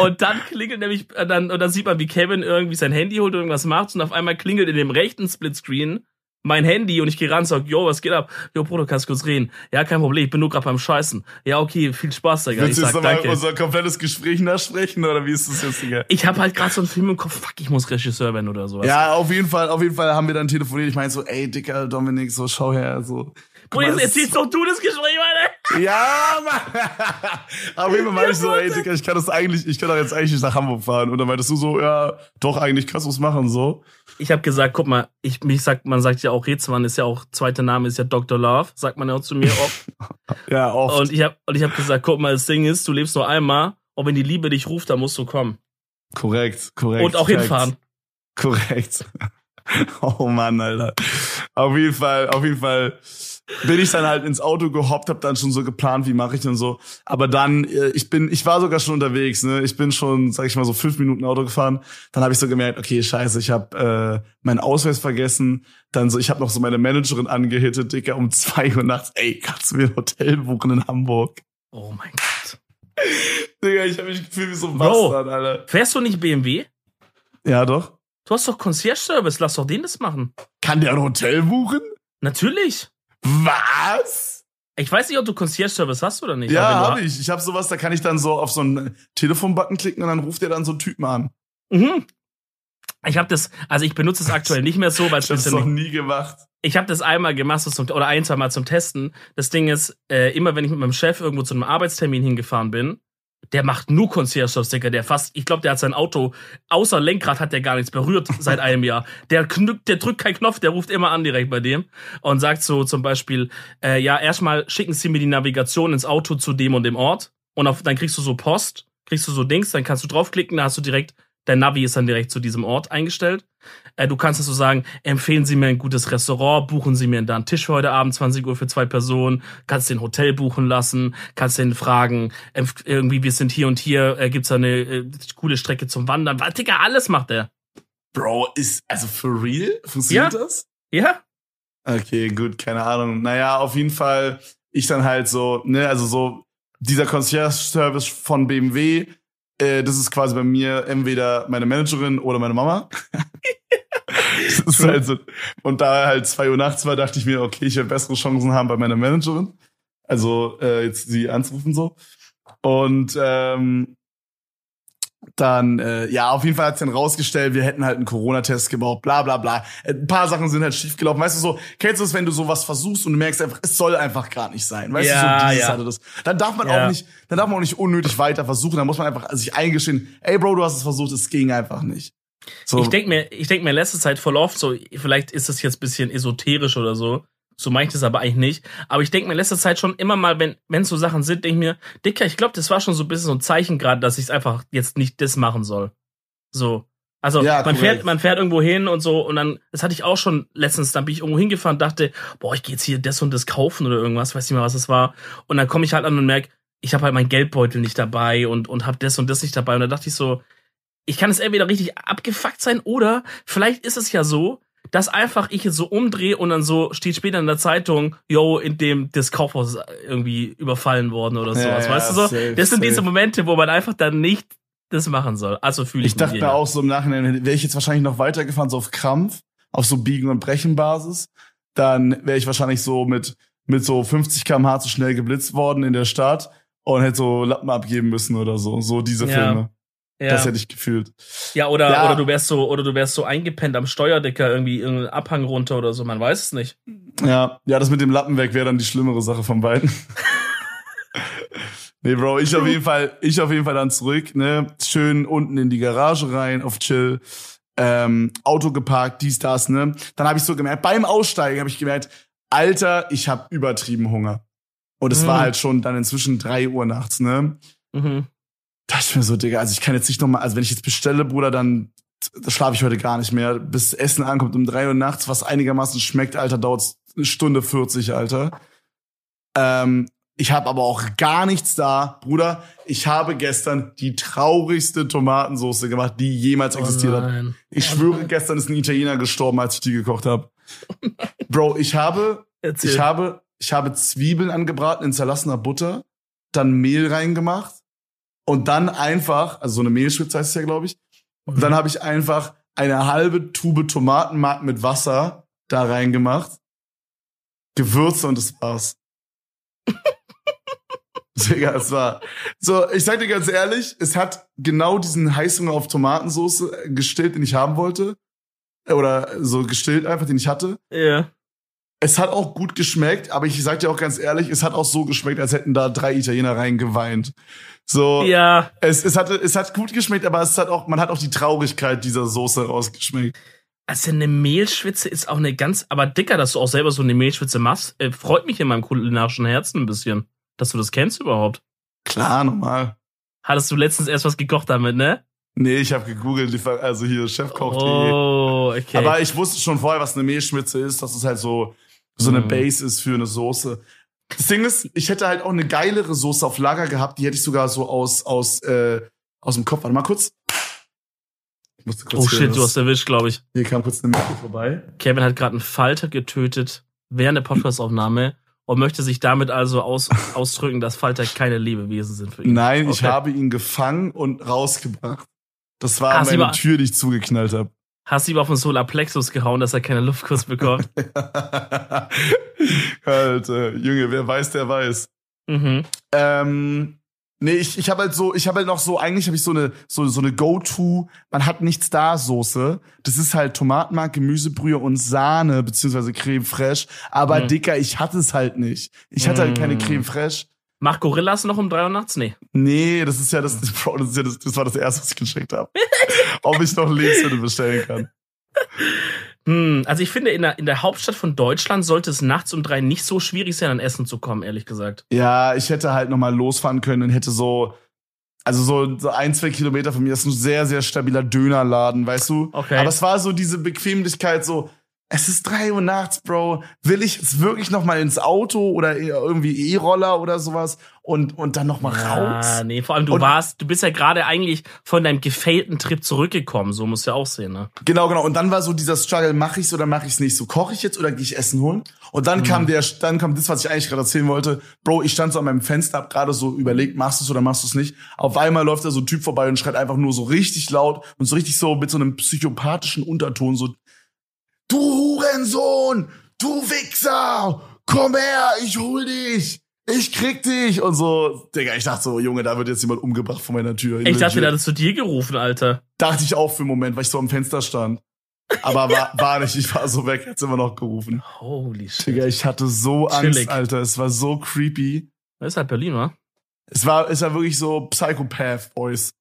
Und dann klingelt nämlich, äh, dann, und dann sieht man, wie Kevin irgendwie sein Handy holt und irgendwas macht und auf einmal klingelt in dem rechten Splitscreen mein Handy und ich gehe ran und sag, yo, was geht ab? Jo, Bruder, kannst du kurz reden? Ja, kein Problem, ich bin nur gerade beim Scheißen. Ja, okay, viel Spaß, Digga. Ich Willst du jetzt sag, nochmal danke. unser komplettes Gespräch nachsprechen oder wie ist das jetzt, Digga? Ich habe halt gerade so einen Film im Kopf, fuck, ich muss Regisseur werden oder sowas. Ja, auf jeden Fall, auf jeden Fall haben wir dann telefoniert. Ich meinte so, ey, dicker Dominik, so schau her, so. Guck mal, jetzt erzählst doch du das Gespräch. Ja, Mann. Auf jeden Fall meinte ich so, ey, Dicker, ich kann das eigentlich, ich kann doch jetzt eigentlich nicht nach Hamburg fahren. Und dann meintest du so, ja, doch, eigentlich kannst du es machen, so. Ich habe gesagt, guck mal, ich mich sagt, man sagt ja auch Rätselmann ist ja auch zweiter Name ist ja Dr. Love, sagt man ja auch zu mir oft. Ja, oft. und ich habe und ich habe gesagt, guck mal, das Ding ist, du lebst nur einmal, und wenn die Liebe dich ruft, dann musst du kommen korrekt, korrekt. und auch korrekt. hinfahren. Korrekt. Oh Mann, Alter. Auf jeden Fall, auf jeden Fall bin ich dann halt ins Auto gehoppt, hab dann schon so geplant, wie mache ich und so. Aber dann, äh, ich bin, ich war sogar schon unterwegs, ne? Ich bin schon, sag ich mal, so fünf Minuten Auto gefahren. Dann habe ich so gemerkt, okay, scheiße, ich habe äh, meinen Ausweis vergessen. Dann so, ich habe noch so meine Managerin angehittet, Dicker, um zwei Uhr nachts. Ey, kannst du mir ein Hotel buchen in Hamburg? Oh mein Gott. Digga, ich habe mich gefühlt wie so ein Bro. Bastard, Alter. Fährst du nicht BMW? Ja, doch. Du hast doch Concierge-Service, lass doch den das machen. Kann der ein Hotel buchen? Natürlich. Was? Ich weiß nicht, ob du Concierge-Service hast oder nicht. Ja, habe ich. Ich habe sowas, da kann ich dann so auf so einen Telefonbutton klicken und dann ruft der dann so einen Typen an. mhm. Ich habe das, also ich benutze es aktuell nicht mehr so, weil es Ich habe es noch nie gemacht. ich habe das einmal gemacht so zum, oder ein, zwei Mal zum Testen. Das Ding ist, äh, immer wenn ich mit meinem Chef irgendwo zu einem Arbeitstermin hingefahren bin, der macht nur Concierge-Service, Digga. Der fast, ich glaube, der hat sein Auto, außer Lenkrad hat der gar nichts berührt seit einem Jahr. Der, kn- der drückt keinen Knopf, der ruft immer an direkt bei dem und sagt so zum Beispiel, äh, ja, erstmal schicken Sie mir die Navigation ins Auto zu dem und dem Ort und auf, dann kriegst du so Post, kriegst du so Dings, dann kannst du draufklicken, dann hast du direkt, dein Navi ist dann direkt zu diesem Ort eingestellt. Äh, du kannst es so sagen, empfehlen Sie mir ein gutes Restaurant, buchen Sie mir da einen Tisch für heute Abend, 20 Uhr für zwei Personen, kannst den Hotel buchen lassen, kannst den fragen, irgendwie, wir sind hier und hier, äh, gibt's da eine äh, coole Strecke zum Wandern. Was, Digga, alles macht er. Bro, ist, also for real? Funktioniert Ja. das? Ja? Okay, gut, keine Ahnung. Naja, auf jeden Fall, ich dann halt so, ne, also so, dieser Concierge-Service von BMW, äh, das ist quasi bei mir entweder meine Managerin oder meine Mama. halt so, und da halt zwei Uhr nachts war, dachte ich mir, okay, ich werde bessere Chancen haben bei meiner Managerin. Also äh, jetzt sie anzurufen so. Und ähm, dann, äh, ja, auf jeden Fall hat es dann rausgestellt, wir hätten halt einen Corona-Test gebaut, bla bla bla. Ein paar Sachen sind halt schiefgelaufen. Weißt du so, kennst du es, wenn du sowas versuchst und du merkst einfach, es soll einfach gar nicht sein. Weißt Ja, du, so dieses ja. hatte das. Dann darf man Ja. auch nicht, dann darf man auch nicht unnötig weiter versuchen. Dann muss man einfach sich eingestehen, ey Bro, du hast es versucht, es ging einfach nicht. So, Ich denk mir, ich denk mir in letzter Zeit voll oft so, vielleicht ist das jetzt ein bisschen esoterisch oder so. So meine ich das aber eigentlich nicht. Aber ich denk mir in letzter Zeit schon immer mal, wenn, wenn so Sachen sind, denk ich mir, Dicker, ich glaube, das war schon so ein bisschen so ein Zeichen gerade, dass ich es einfach jetzt nicht das machen soll. So. Also Ja, man korrekt. fährt, man fährt irgendwo hin und so und dann, das hatte ich auch schon letztens, dann bin ich irgendwo hingefahren und dachte, boah, ich gehe jetzt hier das und das kaufen oder irgendwas, weiß nicht mehr, was es war. Und dann komme ich halt an und merk, ich habe halt meinen Geldbeutel nicht dabei und, und habe das und das nicht dabei. Und da dachte ich so, ich kann es entweder richtig abgefuckt sein oder vielleicht ist es ja so, dass einfach ich es so umdrehe und dann so steht später in der Zeitung, yo, in dem das Kaufhaus ist irgendwie überfallen worden oder Ja, sowas. ja, weißt du so? safe, das sind diese. Momente, wo man einfach dann nicht das machen soll. Also fühle ich, ich dachte mir dir. auch so im Nachhinein, wäre ich jetzt wahrscheinlich noch weitergefahren, so auf Krampf, auf so Biegen- und Brechenbasis, dann wäre ich wahrscheinlich so mit, mit so 50 km/h zu schnell geblitzt worden in der Stadt und hätte so Lappen abgeben müssen oder so. So diese Ja. Filme. Ja. Das hätte ich gefühlt. ja, oder, Ja. oder du wärst so, oder du wärst so eingepennt am Steuerdecker, irgendwie irgendeinen Abhang runter oder so, man weiß es nicht. Ja, ja, das mit dem Lappen weg wäre dann die schlimmere Sache von beiden. nee, Bro, ich auf jeden Fall, ich auf jeden Fall dann zurück, ne, schön unten in die Garage rein, auf Chill, ähm, Auto geparkt, dies, das, ne. Dann habe ich so gemerkt, beim Aussteigen habe ich gemerkt, Alter, ich habe übertrieben Hunger. Und es war Mhm. halt schon dann inzwischen drei Uhr nachts, ne. Mhm. Da dachte ich mir so, Digga, also ich kann jetzt nicht nochmal, also wenn ich jetzt bestelle, Bruder, dann da schlafe ich heute gar nicht mehr. Bis Essen ankommt um drei Uhr nachts, was einigermaßen schmeckt, Alter, dauert eine Stunde 40, Alter. Ähm, ich habe aber auch gar nichts da, Bruder. Ich habe gestern die traurigste Tomatensauce gemacht, die jemals existiert oh hat. Ich schwöre, gestern ist ein Italiener gestorben, als ich die gekocht habe. Bro, ich habe Erzähl. ich habe, ich habe Zwiebeln angebraten in zerlassener Butter, dann Mehl reingemacht und dann einfach, also so eine Mehlschwitze heißt es ja, glaube ich, und dann habe ich einfach eine halbe Tube Tomatenmark mit Wasser da reingemacht, Gewürze und das war's. Digga, es war so, ich sag dir ganz ehrlich, es hat genau diesen Heißhunger auf Tomatensauce gestillt, den ich haben wollte. Oder so gestillt einfach, den ich hatte. ja. Es hat auch gut geschmeckt, aber ich sag dir auch ganz ehrlich, es hat auch so geschmeckt, als hätten da drei Italiener reingeweint. So, Ja, es, es, hatte, es hat gut geschmeckt, aber es hat auch, man hat auch die Traurigkeit dieser Soße rausgeschmeckt. Also eine Mehlschwitze ist auch eine ganz, aber dicker, dass du auch selber so eine Mehlschwitze machst, äh, freut mich in meinem kulinarischen Herzen ein bisschen, dass du das kennst überhaupt. Klar, normal. Hattest du letztens erst was gekocht damit, ne? Nee, ich habe gegoogelt, also hier chefkoch.de. Oh, okay. Aber ich wusste schon vorher, was eine Mehlschwitze ist, dass es halt so, so eine Mhm. Base ist für eine Soße. Das Ding ist, ich hätte halt auch eine geilere Soße auf Lager gehabt, die hätte ich sogar so aus, aus, äh, aus dem Kopf. Warte mal kurz. Ich musste kurz oh shit, du hast erwischt, glaube ich. Hier kam kurz eine Mikro vorbei. Kevin hat gerade einen Falter getötet während der Podcastaufnahme und möchte sich damit also aus, ausdrücken, dass Falter keine Lebewesen sind für ihn. Nein, ich Okay. habe ihn gefangen und rausgebracht. Das war Ah, sie meine Tür, die ich zugeknallt habe. Hast du ihm auf den Solarplexus gehauen, dass er keine Luftkuss bekommt? Alter, Junge, wer weiß, der weiß. mhm. Ähm, nee, ich, ich habe halt so, ich habe halt noch so, eigentlich habe ich so eine, so, so eine Go-To, man hat nichts da Soße. Das ist halt Tomatenmark, Gemüsebrühe und Sahne, beziehungsweise Creme Fraiche. Aber Mhm. Dicker, ich hatte es halt nicht. Ich hatte halt keine Mhm. Creme Fraiche. Macht Gorillas noch um drei Uhr nachts? Nee. Nee, das ist ja das, Bro, das, ist ja das, das war das erste, was ich gecheckt habe. Ob ich noch Lebensmittel bestellen kann. Hm, also ich finde, in der, in der Hauptstadt von Deutschland sollte es nachts um drei nicht so schwierig sein, an Essen zu kommen, ehrlich gesagt. Ja, ich hätte halt noch mal losfahren können und hätte so, also so, so ein, zwei Kilometer von mir ist ein sehr, sehr stabiler Dönerladen, weißt du? Okay. Aber es war so diese Bequemlichkeit, so, Es ist drei Uhr nachts, Bro. Will ich jetzt wirklich noch mal ins Auto oder irgendwie E-Roller oder sowas und, und dann noch mal ja, raus? Nee, vor allem du Und- warst, du bist ja gerade eigentlich von deinem gefailten Trip zurückgekommen, so musst du ja auch sehen, ne? Genau, genau. Und dann war so dieser Struggle, mache ich's oder mache ich's nicht? So koche ich jetzt oder gehe ich Essen holen? Und dann kam der, dann kam das, was ich eigentlich gerade erzählen wollte. Bro, ich stand so an meinem Fenster, hab gerade so überlegt, machst du's oder machst du's nicht? Auf einmal läuft da so ein Typ vorbei und schreit einfach nur so richtig laut und so richtig so mit so einem psychopathischen Unterton so, du Hurensohn, du Wichser, komm her, ich hol dich. Ich krieg dich und so, Digga, ich dachte so, Junge, da wird jetzt jemand umgebracht vor meiner Tür. Ich dachte, der hat es zu dir gerufen, Alter. Dachte ich auch für einen Moment, weil ich so am Fenster stand. Aber war, war nicht, ich war so weg, hat's immer noch gerufen. Holy shit. Digga, ich hatte so Angst, Chillig. Alter. Es war so creepy. Das ist halt Berlin, wa? Es war, es war wirklich so Psychopath Boys.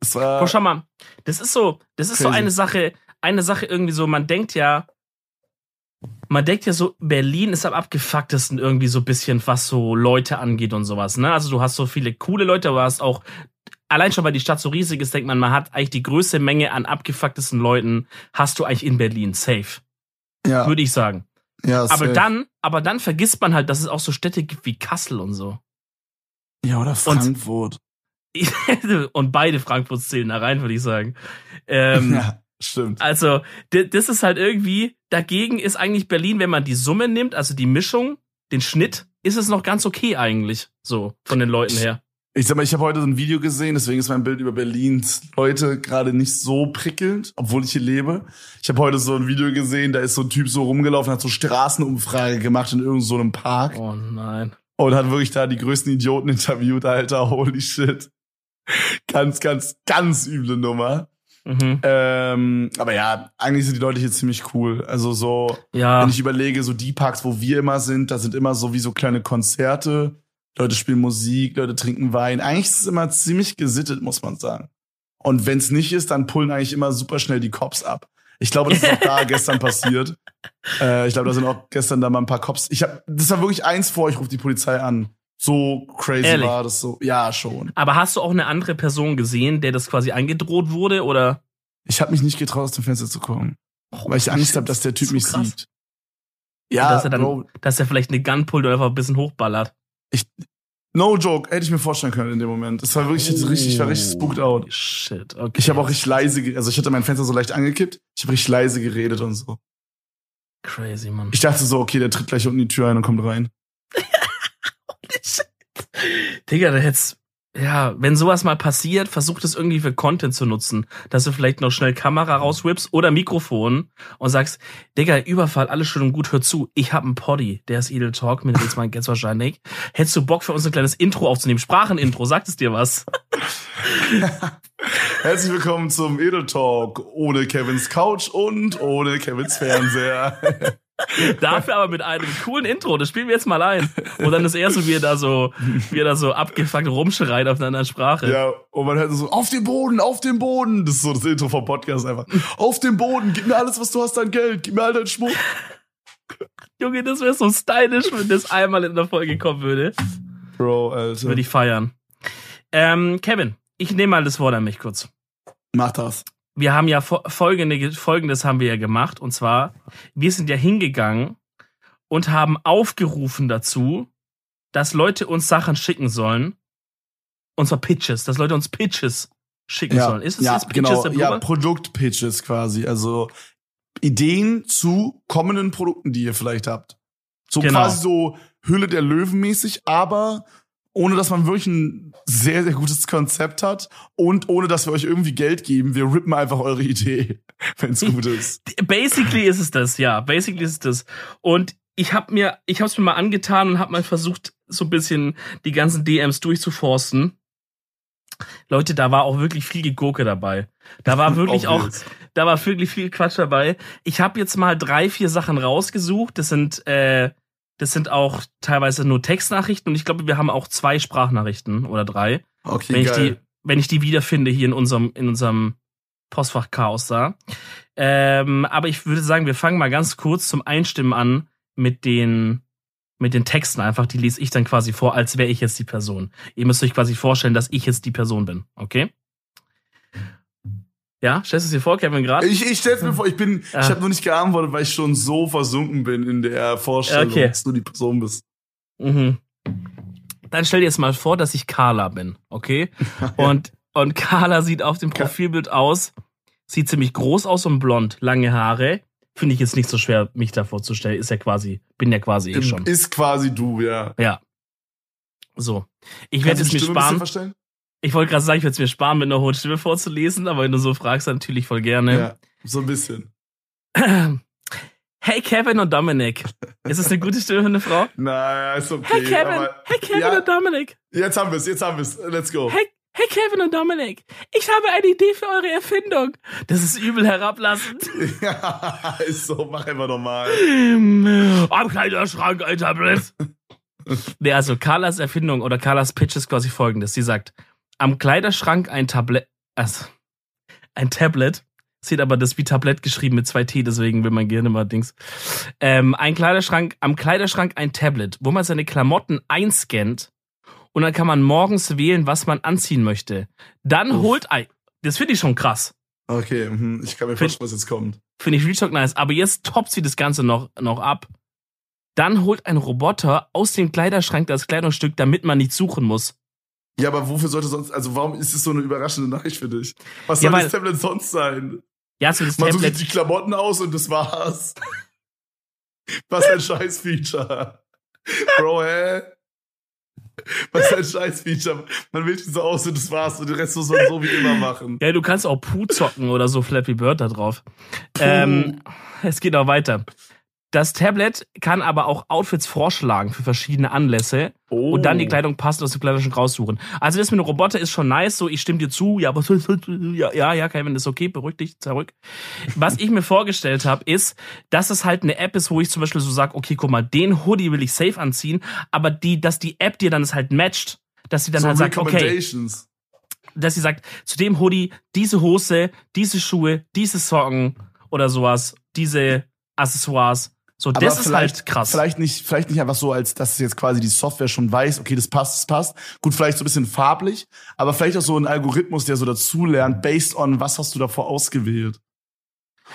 Es war, Boah, schau mal, das ist so, das ist so Crazy. eine Sache, eine Sache irgendwie so, man denkt ja, man denkt ja so, Berlin ist am abgefucktesten irgendwie so ein bisschen, was so Leute angeht und sowas, ne? Also du hast so viele coole Leute, aber hast auch, allein schon weil die Stadt so riesig ist, denkt man, man hat eigentlich die größte Menge an abgefucktesten Leuten, hast du eigentlich in Berlin, safe, ja, würde ich sagen. ja, Aber safe. dann, aber dann vergisst man halt, dass es auch so Städte gibt wie Kassel und so. ja, oder Frankfurt. und beide Frankfurts zählen da rein, würde ich sagen. Ähm, ja, stimmt. Also, das ist halt irgendwie, dagegen ist eigentlich Berlin, wenn man die Summe nimmt, also die Mischung, den Schnitt, ist es noch ganz okay eigentlich, so von den Leuten her. Ich sag mal, ich habe heute so ein Video gesehen, deswegen ist mein Bild über Berlins Leute gerade nicht so prickelnd, obwohl ich hier lebe. Ich habe heute so ein Video gesehen, da ist so ein Typ so rumgelaufen, hat so Straßenumfrage gemacht in irgendeinem so einem Park. Oh nein. und hat wirklich da die größten Idioten interviewt, Alter. Holy shit. Ganz, ganz, ganz üble Nummer. Mhm. Ähm, aber ja, eigentlich sind die Leute hier ziemlich cool. Also so, Ja, wenn ich überlege, so die Parks, wo wir immer sind, da sind immer so wie so kleine Konzerte. Leute spielen Musik, Leute trinken Wein. Eigentlich ist es immer ziemlich gesittet, muss man sagen. Und wenn es nicht ist, dann pullen eigentlich immer super schnell die Cops ab. Ich glaube, das ist auch da gestern passiert. Äh, ich glaube, da sind auch gestern da mal ein paar Cops. Ich hab, das war wirklich eins vor, ich rufe die Polizei an. So crazy Ehrlich? war das so. Ja, schon. aber hast du auch eine andere Person gesehen, der das quasi angedroht wurde, oder? Ich habe mich nicht getraut, aus dem Fenster zu gucken, weil ich Angst habe, dass der Typ So mich krass. sieht. Ja, dass er dann, Bro, dass er vielleicht eine Gun pullt und einfach ein bisschen hochballert. no joke, hätte ich mir vorstellen können in dem Moment. Es war wirklich jetzt richtig, ich war richtig spooked out. Holy Shit, okay. Ich habe auch richtig leise, also ich hatte mein Fenster so leicht angekippt. Ich habe richtig leise geredet und so. Crazy, Mann. Ich dachte so, okay, der tritt gleich unten die Tür ein und kommt rein. Digga, da hätt's, ja, wenn sowas mal passiert, versuch das irgendwie für Content zu nutzen. Dass du vielleicht noch schnell Kamera rauswhippst oder Mikrofon und sagst, Digga, Überfall, alles schön und gut, hör zu. Ich hab einen Poddy, der ist Edel Talk, mit jetzt mal jetzt wahrscheinlich. Hättest du Bock für uns ein kleines Intro aufzunehmen? Sprachenintro, sagt es dir was? Herzlich willkommen zum Edel Talk ohne Kevins Couch und ohne Kevins Fernseher. Dafür aber mit einem coolen Intro, das spielen wir jetzt mal ein. Und dann ist er so, wie er da so, wie er da so abgefuckt rumschreit auf einer anderen Sprache. ja, und man hört so, auf den Boden, auf den Boden. Das ist so das Intro vom Podcast einfach. Auf den Boden, gib mir alles, was du hast, dein Geld, gib mir all deinen Schmuck. Junge, das wäre so stylisch, wenn das einmal in der Folge kommen würde. Bro, Alter. Würde ich feiern. Ähm, Kevin, ich nehme mal das Wort an mich kurz. Mach das. Wir haben ja fo- folgende, folgendes haben wir ja gemacht. Und zwar, wir sind ja hingegangen und haben aufgerufen dazu, dass Leute uns Sachen schicken sollen. Und zwar Pitches, dass Leute uns Pitches schicken sollen. Ist es ja, jetzt Pitches genau, der ja, Plural? Produktpitches quasi. Also Ideen zu kommenden Produkten, die ihr vielleicht habt. So Genau. quasi so Hülle der Löwen mäßig, aber ohne dass man wirklich ein sehr, sehr gutes Konzept hat und ohne dass wir euch irgendwie Geld geben. Wir rippen einfach eure Idee, wenn's gut ist. Basically ist es das, ja. Basically ist es das. Und ich habe mir, ich habe es mir mal angetan und habe mal versucht, so ein bisschen die ganzen DMs durchzuforsten. Leute, da war auch wirklich viel Gegurke dabei. Da war wirklich auch, Obvious. da war wirklich viel Quatsch dabei. Ich habe jetzt mal drei, vier Sachen rausgesucht. Das sind, äh, das sind auch teilweise nur Textnachrichten und ich glaube, wir haben auch zwei Sprachnachrichten oder drei Okay, wenn ich geil. die, wenn ich die wiederfinde hier in unserem, in unserem Postfach Chaos da. Ähm, aber ich würde sagen, wir fangen mal ganz kurz zum Einstimmen an mit den, mit den Texten einfach. Die lese ich dann quasi vor, als wäre ich jetzt die Person. Ihr müsst euch quasi vorstellen, dass ich jetzt die Person bin, okay? Ja, stellst du es dir vor, Kevin, gerade? Ich, ich stell's mir vor, ich bin, Ja. ich habe nur nicht geantwortet, weil ich schon so versunken bin in der Vorstellung, Okay. dass du die Person bist. Mhm. Dann stell dir jetzt mal vor, dass ich Carla bin, okay? Und, und Carla sieht auf dem Profilbild aus, sieht ziemlich groß aus und blond, lange Haare. Finde ich jetzt nicht so schwer, mich da vorzustellen. Ist ja quasi, bin ja quasi eh schon. Ist quasi du, ja. Ja. So. Ich werde Kannst es du mir sparen. Ich wollte gerade sagen, ich werde es mir sparen, mit einer hohen Stimme vorzulesen, aber wenn du so fragst, dann natürlich voll gerne. Ja, so ein bisschen. Hey Kevin und Dominik. Ist das eine gute Stimme für eine Frau? Naja, ist okay. Hey Kevin, aber hey Kevin ja. und Dominik. jetzt haben wir's, jetzt haben wir's. Let's go. Hey, hey Kevin und Dominik. Ich habe eine Idee für eure Erfindung. Das ist übel herablassend. Ja, ist so, mach einfach nochmal. Am Kleiderschrank ein Tablet. nee, also Carlas Erfindung oder Carlas Pitch ist quasi folgendes. Sie sagt, am Kleiderschrank ein Tablet, also ein Tablet, sieht aber das wie Tablett geschrieben mit zwei T, deswegen will mein Gehirn immer Dings. Ähm, ein Kleiderschrank, am Kleiderschrank ein Tablet, wo man seine Klamotten einscannt und dann kann man morgens wählen, was man anziehen möchte. Dann Uff. holt ein, das finde ich schon krass. Okay, mhm, ich kann mir vorstellen, was jetzt kommt. Finde ich Real Talk nice. Aber jetzt toppt sie das Ganze noch, noch ab. Dann holt ein Roboter aus dem Kleiderschrank das Kleidungsstück, damit man nicht suchen muss. Ja, aber wofür sollte sonst, also warum ist es so eine überraschende Nachricht für dich? Was Ja, soll weil- das Tablet sonst sein? Ja, so das Man sucht Tablet. die Klamotten aus und das war's. Was ein Scheiß-Feature. Bro, hä? Was ein Scheiß-Feature. Man wählt die so aus und das war's und den Rest muss man so wie immer machen. Ja, du kannst auch Puh zocken oder so Flappy Bird da drauf. Ähm, es geht noch weiter. Das Tablet kann aber auch Outfits vorschlagen für verschiedene Anlässe Oh. und dann die Kleidung passend aus dem Kleiderschrank raussuchen. Also das mit dem Roboter ist schon nice, so ich stimme dir zu, ja, aber ja, ja, ja, Kevin, ist okay, beruhig dich, zurück. Was ich mir vorgestellt habe, ist, dass es halt eine App ist, wo ich zum Beispiel so sage, okay, guck mal, den Hoodie will ich safe anziehen, aber die, dass die App dir dann es halt matcht, dass sie dann so halt sagt, okay, dass sie sagt, zu dem Hoodie, diese Hose, diese Schuhe, diese Socken oder sowas, diese Accessoires. So, Aber das ist vielleicht, halt krass. Vielleicht nicht, vielleicht nicht einfach so, als dass jetzt quasi die Software schon weiß, okay, das passt, das passt. Gut, vielleicht so ein bisschen farblich, aber vielleicht auch so ein Algorithmus, der so dazulernt, based on was hast du davor ausgewählt.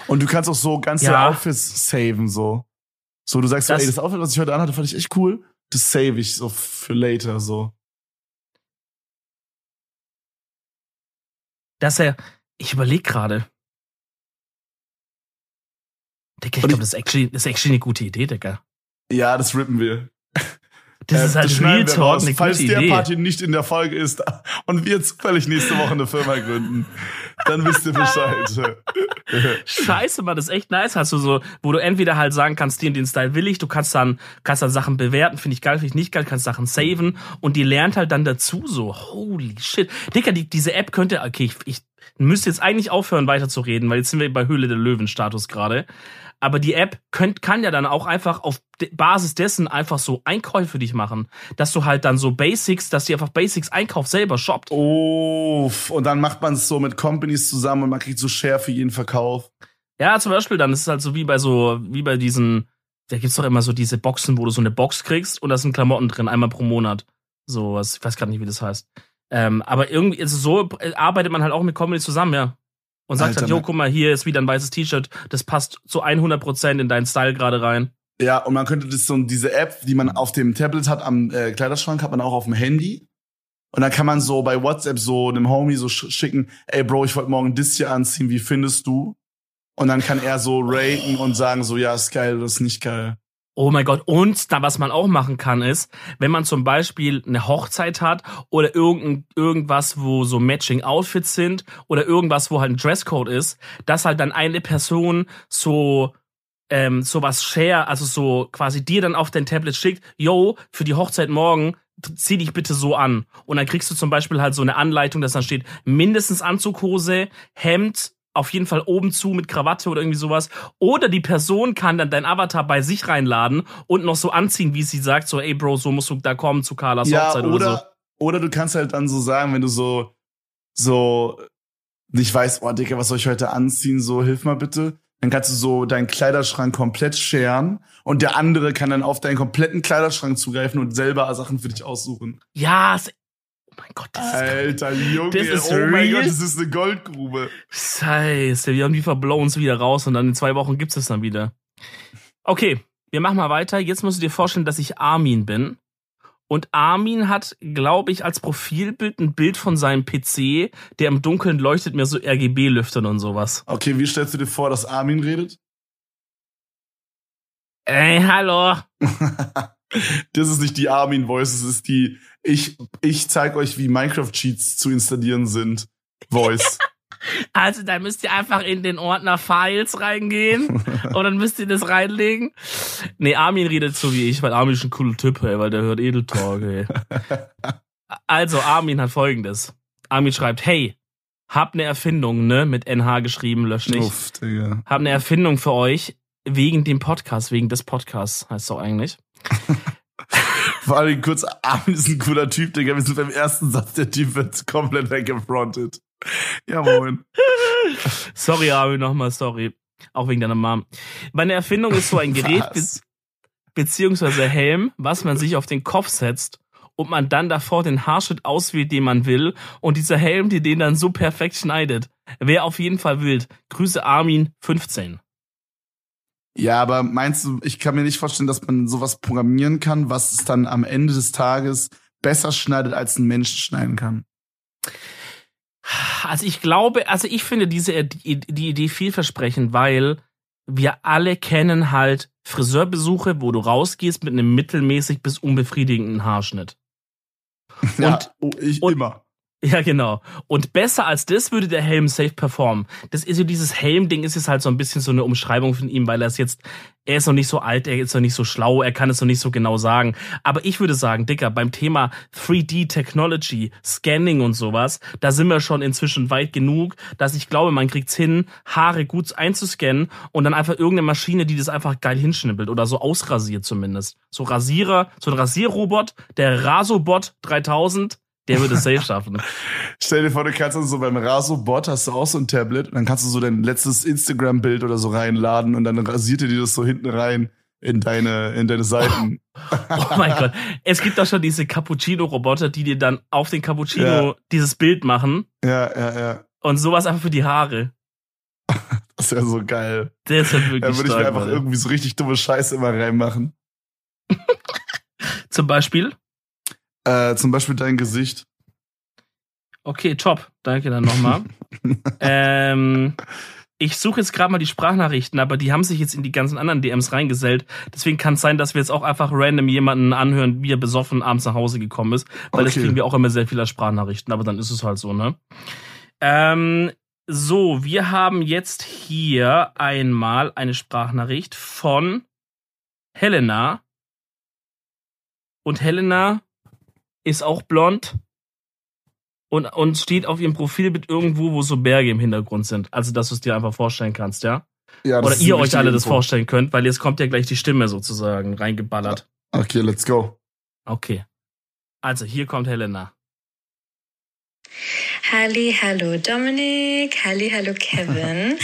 Und du kannst auch so ganze Ja. Outfits saven, so. So, du sagst so, Das- ey, das Outfit, was ich heute anhatte, fand ich echt cool. Das save ich so für later, so. Dass er, ich überlege gerade. Digga, ich glaube, das, ist actually- das ist actually eine gute Idee, Digga. Ja, das rippen wir. Das Äh, ist halt schneiden Real Talk raus, eine Falls gute der Idee. Party nicht in der Folge ist und wir zufällig nächste Woche eine Firma gründen, dann wisst ihr Bescheid. Scheiße, Mann, das ist echt nice. Hast du so, wo du entweder halt sagen kannst, den, den Style will ich, du kannst dann, kannst dann Sachen bewerten, finde ich geil, finde ich nicht geil, kannst Sachen saven und die lernt halt dann dazu so. Holy shit. Digga, die, diese App könnte, okay, ich, ich müsste jetzt eigentlich aufhören weiter zu reden, weil jetzt sind wir bei Höhle der Löwen Status gerade. Aber die App könnt, kann ja dann auch einfach auf Basis dessen einfach so Einkäufe für dich machen. Dass du halt dann so Basics, dass die einfach Basics Einkauf selber shoppt. Oh, und dann macht man es so mit Companies zusammen und man kriegt so Share für jeden Verkauf. Ja, zum Beispiel dann ist es halt so wie bei so, wie bei diesen, da gibt's doch immer so diese Boxen, wo du so eine Box kriegst und da sind Klamotten drin, einmal pro Monat. So was, ich weiß gerade nicht, wie das heißt. Ähm, aber irgendwie, also so arbeitet man halt auch mit Comedy zusammen, ja. Und sagt Alter, halt, jo, man- guck mal, hier ist wieder ein weißes T-Shirt, das passt zu 100% in deinen Style gerade rein. Ja, und man könnte das so, diese App, die man auf dem Tablet hat, am äh, Kleiderschrank, hat man auch auf dem Handy. Und dann kann man so bei WhatsApp so einem Homie so sch schicken, ey Bro, ich wollte morgen das hier anziehen, wie findest du? Und dann kann er so raten und sagen so, ja, ist geil oder ist nicht geil. Oh mein Gott. Und da, was man auch machen kann, ist, wenn man zum Beispiel eine Hochzeit hat oder irgendein, irgendwas, wo so Matching Outfits sind oder irgendwas, wo halt ein Dresscode ist, dass halt dann eine Person so ähm, sowas share, also so quasi dir dann auf dein Tablet schickt, yo, für die Hochzeit morgen zieh dich bitte so an. Und dann kriegst du zum Beispiel halt so eine Anleitung, dass dann steht, mindestens Anzughose, Hemd, auf jeden Fall oben zu mit Krawatte oder irgendwie sowas. Oder die Person kann dann dein Avatar bei sich reinladen und noch so anziehen, wie sie sagt, so, ey Bro, so musst du da kommen zu Carlas ja, Hochzeit oder, oder so. oder du kannst halt dann so sagen, wenn du so, so nicht weißt, oh Digga, was soll ich heute anziehen, so hilf mal bitte. Dann kannst du so deinen Kleiderschrank komplett scheren und der andere kann dann auf deinen kompletten Kleiderschrank zugreifen und selber Sachen für dich aussuchen. Ja, es, mein Gott, das ist Alter, Junge, das ist oh real? mein Gott, das ist eine Goldgrube. Scheiße, wir haben die verblowen es wieder raus und dann in zwei Wochen gibt's es dann wieder. Okay, wir machen mal weiter. Jetzt musst du dir vorstellen, dass ich Armin bin. Und Armin hat, glaube ich, als Profilbild ein Bild von seinem PC, der im Dunkeln leuchtet mir so RGB-Lüftern und sowas. Okay, wie stellst du dir vor, dass Armin redet? Ey, hallo. das ist nicht die Armin-Voice, es ist die ich, ich zeig euch, wie Minecraft-Cheats zu installieren sind. Voice. Also da müsst ihr einfach in den Ordner Files reingehen und dann müsst ihr das reinlegen. Nee, Armin redet so wie ich, weil Armin ist ein cooler Typ, ey, weil der hört Edeltalk, ey. Also, Armin hat folgendes. Armin schreibt, hey, hab ne Erfindung, ne, mit NH geschrieben, lösch nicht. Uff, Digga. Hab ne Erfindung für euch, wegen dem Podcast, wegen des Podcasts, heißt so eigentlich. Vor allem kurz, Armin ist ein cooler Typ, Digga. Wir sind beim ersten Satz, der Typ wird komplett weggefrontet. Ja, moin. sorry, Armin, nochmal, sorry. Auch wegen deiner Mom. Meine Erfindung ist so ein Gerät, be beziehungsweise Helm, was man sich auf den Kopf setzt und man dann davor den Haarschnitt auswählt, den man will und dieser Helm, die den dann so perfekt schneidet. Wäre auf jeden Fall wild. Grüße Armin 15. Ja, aber meinst du, ich kann mir nicht vorstellen, dass man sowas programmieren kann, was es dann am Ende des Tages besser schneidet, als ein Mensch schneiden kann? Also ich glaube, also ich finde diese die, die Idee vielversprechend, weil wir alle kennen halt Friseurbesuche, wo du rausgehst mit einem mittelmäßig bis unbefriedigenden Haarschnitt. Und, ja, oh, ich und, immer. Ja, genau. Und besser als das würde der Helm safe performen. Das ist so dieses Helm-Ding ist jetzt halt so ein bisschen so eine Umschreibung von ihm, weil er ist jetzt, er ist noch nicht so alt, er ist noch nicht so schlau, er kann es noch nicht so genau sagen. Aber ich würde sagen, Dicker, beim Thema 3D-Technology, Scanning und sowas, da sind wir schon inzwischen weit genug, dass ich glaube, man kriegt's hin, Haare gut einzuscannen und dann einfach irgendeine Maschine, die das einfach geil hinschnippelt oder so ausrasiert zumindest. So Rasierer, so ein Rasierrobot, der Rasobot 3000, der würde es safe schaffen. Stell dir vor, du kannst dann so beim Raso-Bot hast du auch so ein Tablet und dann kannst du so dein letztes Instagram-Bild oder so reinladen und dann rasiert er dir das so hinten rein in deine, in deine Seiten. Oh, oh mein Gott. Es gibt doch schon diese Cappuccino-Roboter, die dir dann auf den Cappuccino ja. dieses Bild machen. Ja, ja, ja. Und sowas einfach für die Haare. Das wäre so geil. Der ist halt wirklich Da würde ich mir einfach Alter. irgendwie so richtig dumme Scheiße immer reinmachen. Zum Beispiel? Äh, zum Beispiel dein Gesicht. Okay, top. Danke dann nochmal. ähm, ich suche jetzt gerade mal die Sprachnachrichten, aber die haben sich jetzt in die ganzen anderen DMs reingesellt. Deswegen kann es sein, dass wir jetzt auch einfach random jemanden anhören, wie er besoffen abends nach Hause gekommen ist. Weil okay. das kriegen wir auch immer sehr viele Sprachnachrichten, aber dann ist es halt so, ne? Ähm, so, wir haben jetzt hier einmal eine Sprachnachricht von Helena. Und Helena ist auch blond und, und steht auf ihrem Profilbild irgendwo, wo so Berge im Hintergrund sind. Also, dass du es dir einfach vorstellen kannst, ja? ja Oder ihr euch alle Info. das vorstellen könnt, weil jetzt kommt ja gleich die Stimme sozusagen reingeballert. Okay, let's go. Okay. Also, hier kommt Helena. Halli, hallo Dominik, halli, hallo Kevin.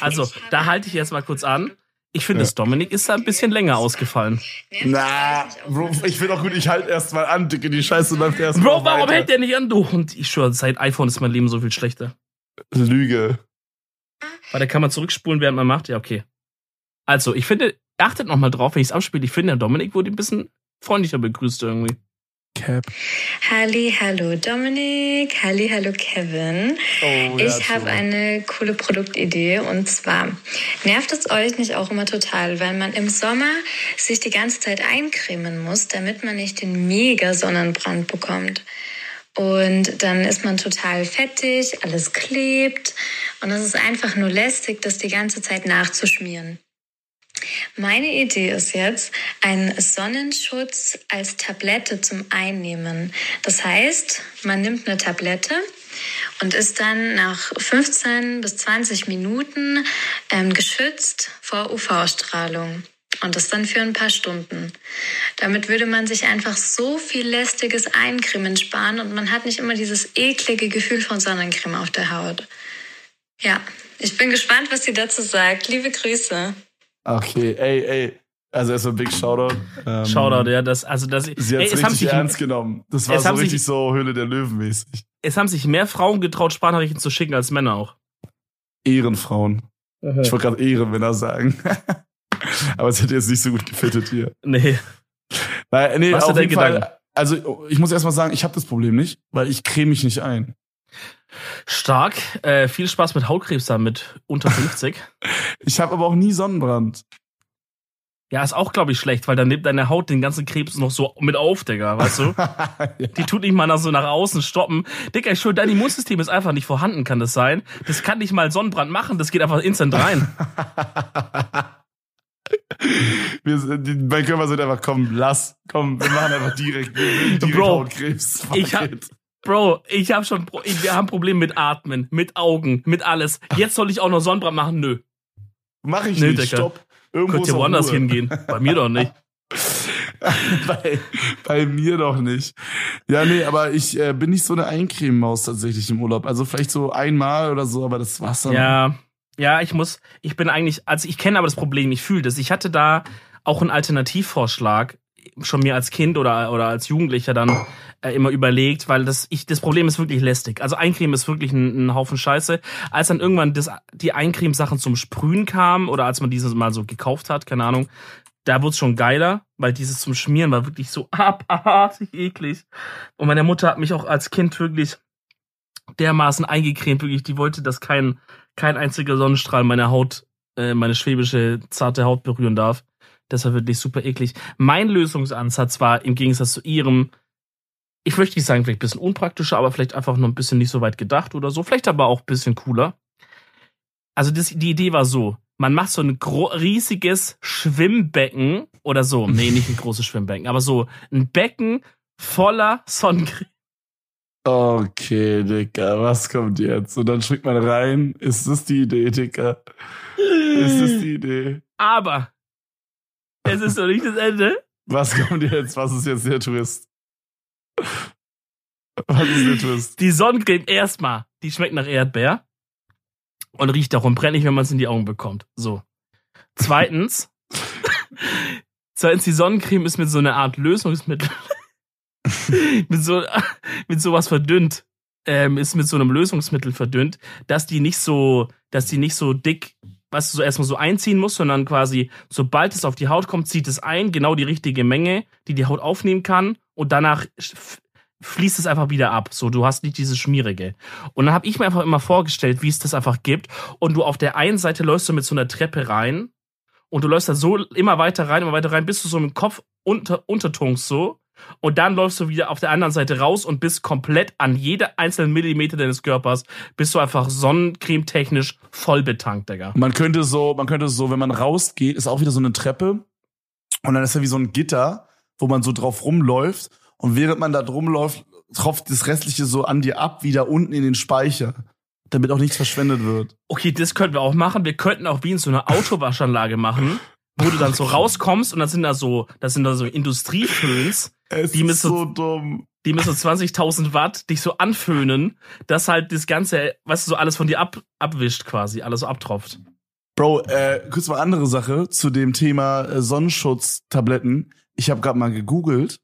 also, da halte ich erstmal kurz an. Ich finde, ja. Dominik ist da ein bisschen länger ausgefallen. Na, Bro, ich finde auch gut, ich halte erst mal an, Dicke, die Scheiße läuft erst Bro, warum weiter. hält der nicht an, du? Und ich schwöre, seit iPhone ist mein Leben so viel schlechter. Lüge. Weil da kann man zurückspulen, während man macht. Ja, okay. Also, ich finde, achtet noch mal drauf, wenn ich es abspiele. Ich finde, der Dominik wurde ein bisschen freundlicher begrüßt irgendwie. Cap. Halli, hallo Dominik, halli, hallo Kevin. Oh, ich habe eine coole Produktidee und zwar nervt es euch nicht auch immer total, weil man im Sommer sich die ganze Zeit eincremen muss, damit man nicht den mega Sonnenbrand bekommt. Und dann ist man total fettig, alles klebt und es ist einfach nur lästig, das die ganze Zeit nachzuschmieren. Meine Idee ist jetzt ein Sonnenschutz als Tablette zum Einnehmen. Das heißt, man nimmt eine Tablette und ist dann nach 15 bis 20 Minuten ähm, geschützt vor UV-Strahlung. Und das dann für ein paar Stunden. Damit würde man sich einfach so viel lästiges Eincremen sparen und man hat nicht immer dieses eklige Gefühl von Sonnencreme auf der Haut. Ja, ich bin gespannt, was sie dazu sagt. Liebe Grüße. Okay, ey, ey. Also erstmal Big Shoutout. Ähm, Shoutout, ja, das, also das. Sie hat es richtig ernst genommen. Das war so richtig sich, so Höhle der Löwen mäßig. Es haben sich mehr Frauen getraut, Sprachnachrichten zu schicken als Männer auch. Ehrenfrauen. Mhm. Ich wollte gerade Ehrenmänner sagen. Aber es hätte jetzt nicht so gut gefittet hier. Nee. Nein, nee, Was auf jeden Fall. Gedanken? Also ich muss erstmal sagen, ich habe das Problem nicht, weil ich creme mich nicht ein. Stark. Äh, viel Spaß mit Hautkrebs dann mit unter 50. ich habe aber auch nie Sonnenbrand. Ja, ist auch, glaube ich, schlecht, weil dann nimmt deine Haut den ganzen Krebs noch so mit auf, Digga, weißt du? ja. Die tut nicht mal so nach außen stoppen. Digga, ich schwör, dein Immunsystem ist einfach nicht vorhanden, kann das sein? Das kann nicht mal Sonnenbrand machen, das geht einfach instant rein. wir, die, mein Körper sagt einfach, komm, lass, komm, wir machen einfach direkt, direkt Bro, Hautkrebs. Ich hab, Bro, ich hab schon, wir haben Probleme mit Atmen, mit Augen, mit alles. Jetzt soll ich auch noch Sonnenbrand machen? Nö. Mach ich nee, nicht, Digga. stopp. Irgendwo Könnt ihr woanders hingehen. Bei mir doch nicht. bei, bei mir doch nicht. Ja, nee, aber ich äh, bin nicht so eine Eincrememaus tatsächlich im Urlaub. Also vielleicht so einmal oder so, aber das war's dann. Ja, ja, ich muss, ich bin eigentlich, also ich kenne aber das Problem, ich fühle das. Ich hatte da auch einen Alternativvorschlag schon mir als Kind oder, oder als Jugendlicher dann äh, immer überlegt, weil das, ich, das Problem ist wirklich lästig. Also Eincreme ist wirklich ein, ein Haufen Scheiße. Als dann irgendwann das, die Eincreme-Sachen zum Sprühen kamen oder als man dieses mal so gekauft hat, keine Ahnung, da wurde es schon geiler, weil dieses zum Schmieren war wirklich so abartig eklig. Und meine Mutter hat mich auch als Kind wirklich dermaßen eingecremt, wirklich, die wollte, dass kein, kein einziger Sonnenstrahl meine Haut, äh, meine schwäbische, zarte Haut berühren darf. Das war wirklich super eklig. Mein Lösungsansatz war im Gegensatz zu ihrem, ich möchte nicht sagen, vielleicht ein bisschen unpraktischer, aber vielleicht einfach nur ein bisschen nicht so weit gedacht oder so. Vielleicht aber auch ein bisschen cooler. Also das, die Idee war so, man macht so ein riesiges Schwimmbecken oder so. Nee, nicht ein großes Schwimmbecken, aber so ein Becken voller Sonnencreme. Okay, Dicker, was kommt jetzt? Und dann schickt man rein. Ist das die Idee, Dicker? Ist das die Idee? Aber es ist noch nicht das Ende. Was kommt jetzt? Was ist jetzt der Twist? Was ist der Twist? Die Sonnencreme erstmal, die schmeckt nach Erdbeer und riecht auch brennig, wenn man es in die Augen bekommt. So. Zweitens, zweitens die Sonnencreme ist mit so einer Art Lösungsmittel mit so mit sowas verdünnt. Ähm, ist mit so einem Lösungsmittel verdünnt, dass die nicht so, dass die nicht so dick was du so erstmal so einziehen musst, sondern quasi, sobald es auf die Haut kommt, zieht es ein, genau die richtige Menge, die die Haut aufnehmen kann und danach fließt es einfach wieder ab. So, du hast nicht dieses Schmierige. Und dann habe ich mir einfach immer vorgestellt, wie es das einfach gibt. Und du auf der einen Seite läufst du mit so einer Treppe rein und du läufst da so immer weiter rein, immer weiter rein, bis du so dem Kopf unter, untertunkst so. Und dann läufst du wieder auf der anderen Seite raus und bist komplett an jeder einzelnen Millimeter deines Körpers, bist du einfach sonnencremetechnisch voll betankt, Digga. Man könnte so, man könnte so, wenn man rausgeht, ist auch wieder so eine Treppe. Und dann ist ja wie so ein Gitter, wo man so drauf rumläuft. Und während man da drum läuft, tropft das Restliche so an dir ab, wieder unten in den Speicher. Damit auch nichts verschwendet wird. Okay, das könnten wir auch machen. Wir könnten auch wie in so einer Autowaschanlage machen, wo du dann so rauskommst und dann sind da so, das sind da so Industrieföhns, es die mit so, dumm. Die so 20.000 Watt dich so anföhnen, dass halt das Ganze, weißt du, so alles von dir ab, abwischt quasi, alles so abtropft. Bro, äh, kurz mal andere Sache zu dem Thema äh, Sonnenschutztabletten. Ich habe gerade mal gegoogelt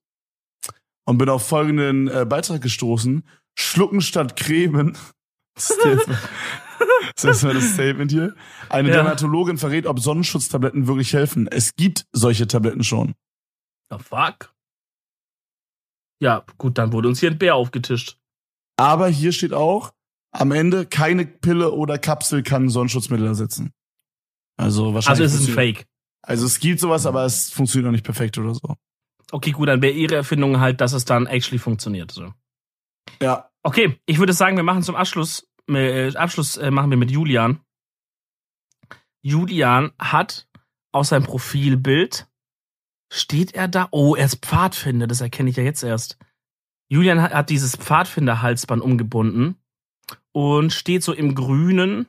und bin auf folgenden äh, Beitrag gestoßen. Schlucken statt cremen. Das ist jetzt mal, das ist mal das Statement hier. Eine ja. Dermatologin verrät, ob Sonnenschutztabletten wirklich helfen. Es gibt solche Tabletten schon. The fuck? Ja, gut, dann wurde uns hier ein Bär aufgetischt. Aber hier steht auch, am Ende keine Pille oder Kapsel kann Sonnenschutzmittel ersetzen. Also wahrscheinlich. Also es ist ein Fake. Also es gibt sowas, aber es funktioniert noch nicht perfekt oder so. Okay, gut, dann wäre ihre Erfindung halt, dass es dann actually funktioniert. So. Ja. Okay, ich würde sagen, wir machen zum Abschluss, äh, Abschluss äh, machen wir mit Julian. Julian hat aus seinem Profilbild Steht er da? Oh, er ist Pfadfinder, das erkenne ich ja jetzt erst. Julian hat, hat dieses Pfadfinder-Halsband umgebunden und steht so im Grünen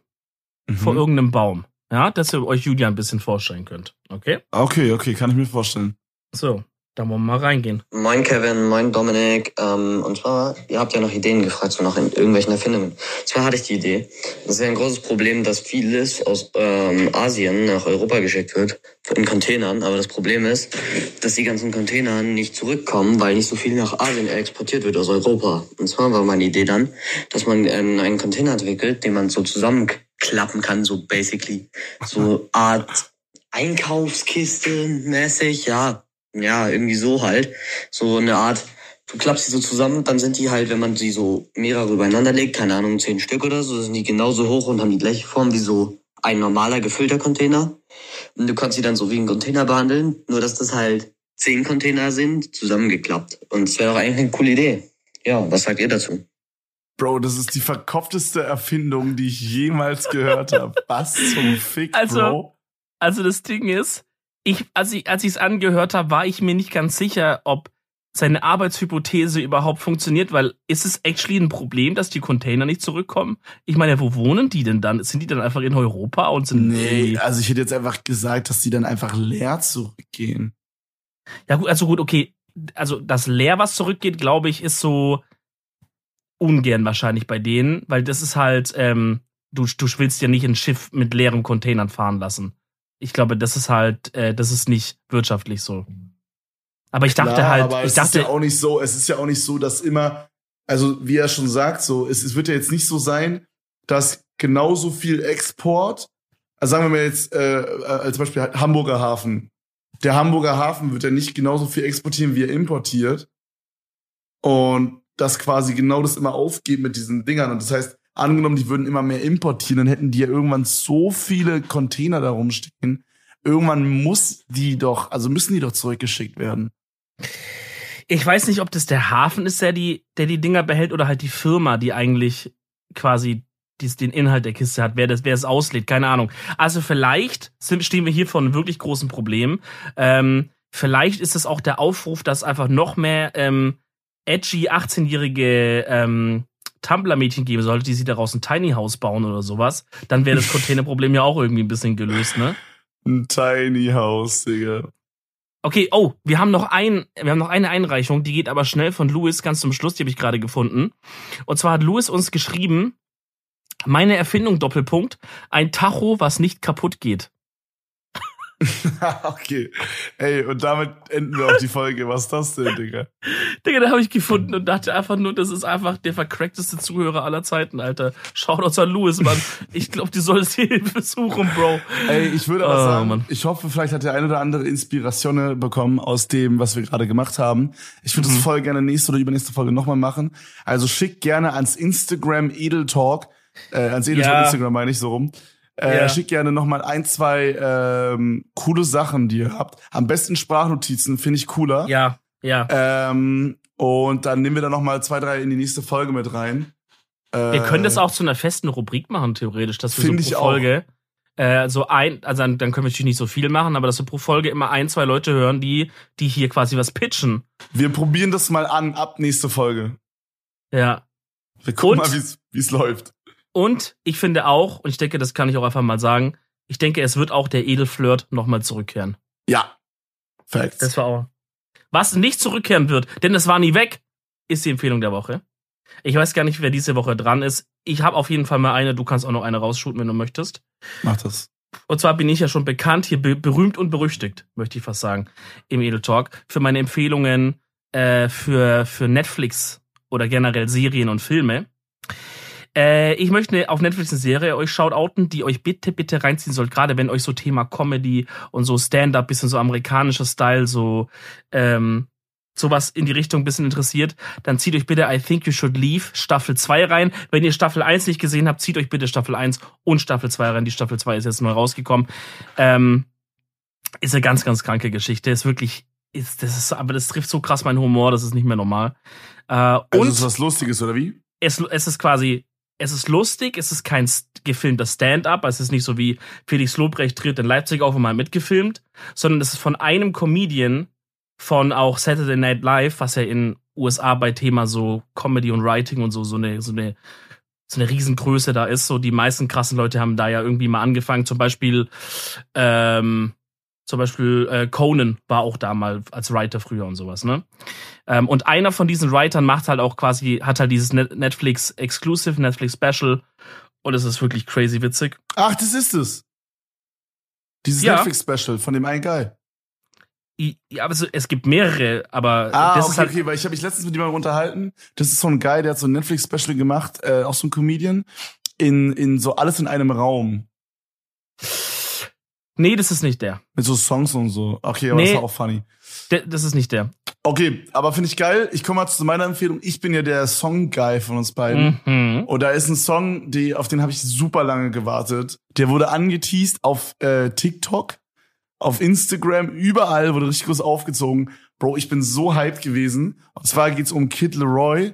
mhm. vor irgendeinem Baum. Ja, dass ihr euch Julian ein bisschen vorstellen könnt. Okay? Okay, okay, kann ich mir vorstellen. So. Da wollen wir mal reingehen. Moin Kevin, moin Dominik. Ähm, und zwar, ihr habt ja nach Ideen gefragt, so nach irgendwelchen Erfindungen. Zwar hatte ich die Idee. Das ist ja ein großes Problem, dass vieles aus ähm, Asien nach Europa geschickt wird, in Containern. Aber das Problem ist, dass die ganzen Container nicht zurückkommen, weil nicht so viel nach Asien exportiert wird aus Europa. Und zwar war meine Idee dann, dass man ähm, einen Container entwickelt, den man so zusammenklappen kann, so basically. So Art Einkaufskiste mäßig, ja, ja, irgendwie so halt. So eine Art, du klappst sie so zusammen, dann sind die halt, wenn man sie so mehrere übereinander legt, keine Ahnung, zehn Stück oder so, sind die genauso hoch und haben die gleiche Form wie so ein normaler gefüllter Container. Und du kannst sie dann so wie ein Container behandeln, nur dass das halt zehn Container sind, zusammengeklappt. Und es wäre doch eigentlich eine coole Idee. Ja, was sagt ihr dazu? Bro, das ist die verkopfteste Erfindung, die ich jemals gehört habe. Was zum Fick, also, Bro? Also das Ding ist, ich, als ich als ich es angehört habe, war ich mir nicht ganz sicher, ob seine Arbeitshypothese überhaupt funktioniert, weil ist es actually ein Problem, dass die Container nicht zurückkommen? Ich meine, wo wohnen die denn dann? Sind die dann einfach in Europa und sind Nee, also ich hätte jetzt einfach gesagt, dass die dann einfach leer zurückgehen. Ja gut, also gut, okay, also das leer was zurückgeht, glaube ich, ist so ungern wahrscheinlich bei denen, weil das ist halt ähm, du du willst ja nicht ein Schiff mit leeren Containern fahren lassen ich glaube, das ist halt, äh, das ist nicht wirtschaftlich so. Aber ich dachte Klar, halt, aber ich es dachte, ist ja auch nicht so, es ist ja auch nicht so, dass immer, also wie er schon sagt, so, es, es wird ja jetzt nicht so sein, dass genauso viel Export, also sagen wir mal jetzt, äh, äh als Beispiel Hamburger Hafen. Der Hamburger Hafen wird ja nicht genauso viel exportieren, wie er importiert. Und das quasi genau das immer aufgeben mit diesen Dingern. Und das heißt, angenommen, die würden immer mehr importieren, dann hätten die ja irgendwann so viele Container da rumstehen. Irgendwann muss die doch, also müssen die doch zurückgeschickt werden. Ich weiß nicht, ob das der Hafen ist, der die, der die Dinger behält oder halt die Firma, die eigentlich quasi dies, den Inhalt der Kiste hat, wer das, wer es auslädt, keine Ahnung. Also vielleicht sind, stehen wir hier vor einem wirklich großen Problem. Ähm, vielleicht ist es auch der Aufruf, dass einfach noch mehr ähm, edgy 18-jährige ähm, Tumblr-Mädchen geben sollte, die sie daraus ein Tiny House bauen oder sowas, dann wäre das Containerproblem ja auch irgendwie ein bisschen gelöst, ne? Ein Tiny House, Digga. Okay, oh, wir haben noch ein, wir haben noch eine Einreichung, die geht aber schnell von Louis ganz zum Schluss, die habe ich gerade gefunden. Und zwar hat Louis uns geschrieben, meine Erfindung Doppelpunkt, ein Tacho, was nicht kaputt geht. okay. Ey, und damit enden wir auch die Folge. Was ist das denn, Digga? Digga, da habe ich gefunden und dachte einfach nur, das ist einfach der vercrackteste Zuhörer aller Zeiten, Alter. Schaut uns an Louis, Mann. Ich glaube, die solltest hier Hilfe suchen, Bro. Ey, ich würde aber oh, sagen, Mann. ich hoffe, vielleicht hat der ein oder andere Inspiration bekommen aus dem, was wir gerade gemacht haben. Ich würde mhm. das voll gerne nächste oder übernächste Folge nochmal machen. Also schickt gerne ans Instagram Edeltalk, äh, ans Edeltalk ja. Instagram meine ich so rum. Äh, ja. Schickt gerne nochmal ein, zwei ähm, coole Sachen, die ihr habt. Am besten Sprachnotizen, finde ich cooler. Ja, ja. Ähm, und dann nehmen wir da nochmal zwei, drei in die nächste Folge mit rein. Äh, wir können das auch zu einer festen Rubrik machen, theoretisch, dass wir so pro ich Folge äh, so ein, also dann, dann können wir natürlich nicht so viel machen, aber dass wir pro Folge immer ein, zwei Leute hören, die, die hier quasi was pitchen. Wir probieren das mal an ab nächste Folge. Ja. Wir gucken und, mal, wie es läuft. Und ich finde auch, und ich denke, das kann ich auch einfach mal sagen, ich denke, es wird auch der Edelflirt nochmal zurückkehren. Ja. Facts. Das war auch. Was nicht zurückkehren wird, denn es war nie weg, ist die Empfehlung der Woche. Ich weiß gar nicht, wer diese Woche dran ist. Ich habe auf jeden Fall mal eine. Du kannst auch noch eine rausshooten, wenn du möchtest. Mach das. Und zwar bin ich ja schon bekannt, hier berühmt und berüchtigt, möchte ich fast sagen, im Edel Talk, für meine Empfehlungen äh, für, für Netflix oder generell Serien und Filme. Äh, ich möchte auf Netflix eine Serie euch shoutouten, die euch bitte, bitte reinziehen sollt, gerade wenn euch so Thema Comedy und so Stand-up, bisschen so amerikanischer Style, so ähm, sowas in die Richtung ein bisschen interessiert, dann zieht euch bitte I Think You Should Leave Staffel 2 rein. Wenn ihr Staffel 1 nicht gesehen habt, zieht euch bitte Staffel 1 und Staffel 2 rein. Die Staffel 2 ist jetzt neu rausgekommen. Ähm, ist eine ganz, ganz kranke Geschichte. Ist wirklich, ist, das ist, aber das trifft so krass meinen Humor, das ist nicht mehr normal. Äh, also und ist was Lustiges, oder wie? Es, es ist quasi es ist lustig, es ist kein gefilmter Stand-up, es ist nicht so wie Felix Lobrecht tritt in Leipzig auf und mal mitgefilmt, sondern es ist von einem Comedian von auch Saturday Night Live, was ja in USA bei Thema so Comedy und Writing und so so eine so eine so eine Riesengröße da ist. So die meisten krassen Leute haben da ja irgendwie mal angefangen. Zum Beispiel ähm, Zum Beispiel äh, Conan war auch da mal als Writer früher und sowas, ne? Ähm, und einer von diesen Writern macht halt auch quasi, hat halt dieses Netflix Exclusive, Netflix Special. Und es ist wirklich crazy witzig. Ach, das ist es. Dieses ja. Netflix Special von dem einen Guy. Ja, aber so, es gibt mehrere, aber ah, das okay, ist halt okay, weil ich habe mich letztens mit jemandem unterhalten. Das ist so ein Guy, der hat so ein Netflix-Special gemacht, äh, auch so ein Comedian, in, in so alles in einem Raum. Nee, das ist nicht der. Mit so Songs und so. Okay, aber nee, das war auch funny. Der, das ist nicht der. Okay, aber finde ich geil. Ich komme mal zu meiner Empfehlung. Ich bin ja der Song-Guy von uns beiden. Mhm. Und da ist ein Song, die, auf den habe ich super lange gewartet. Der wurde angeteased auf äh, TikTok auf Instagram, überall wurde richtig groß aufgezogen. Bro, ich bin so hyped gewesen. Und zwar geht's um Kid Leroy.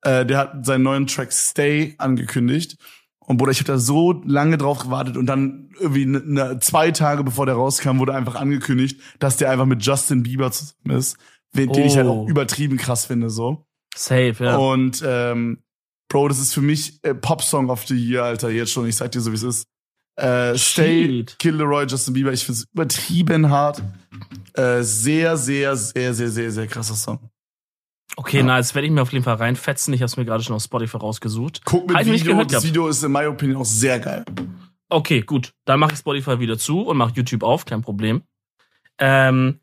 Äh, der hat seinen neuen Track Stay angekündigt. Und Bruder, ich habe da so lange drauf gewartet und dann irgendwie ne, ne, zwei Tage bevor der rauskam, wurde einfach angekündigt, dass der einfach mit Justin Bieber zusammen ist, den, oh. ich halt auch oh. übertrieben krass finde so. Safe, ja. Und ähm, Bro, das ist für mich äh, Pop-Song of the Year, Alter, jetzt schon. Ich sag dir so, wie es ist. Äh, Stay, Kill Leroy, Justin Bieber. Ich find's übertrieben hart. Äh, sehr, sehr, sehr, sehr, sehr, sehr krasser Song. Okay, ja. nice. Werde ich mir auf jeden Fall reinfetzen. Ich habe es mir gerade schon auf Spotify rausgesucht. Guck mit Video. Gehört, das Video ist in meiner Opinion auch sehr geil. Okay, gut. Dann mache ich Spotify wieder zu und mache YouTube auf. Kein Problem. Ähm,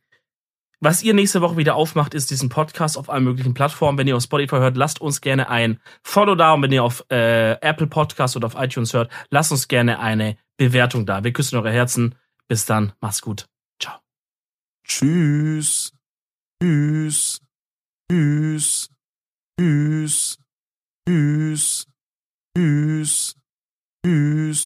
was ihr nächste Woche wieder aufmacht, ist diesen Podcast auf allen möglichen Plattformen. Wenn ihr auf Spotify hört, lasst uns gerne ein Follow da. Und wenn ihr auf äh, Apple Podcast oder auf iTunes hört, lasst uns gerne eine Bewertung da. Wir küssen eure Herzen. Bis dann. Macht's gut. Ciao. Tschüss. Tschüss. Tschüss. Tschüss. Tschüss. Tschüss. Tschüss.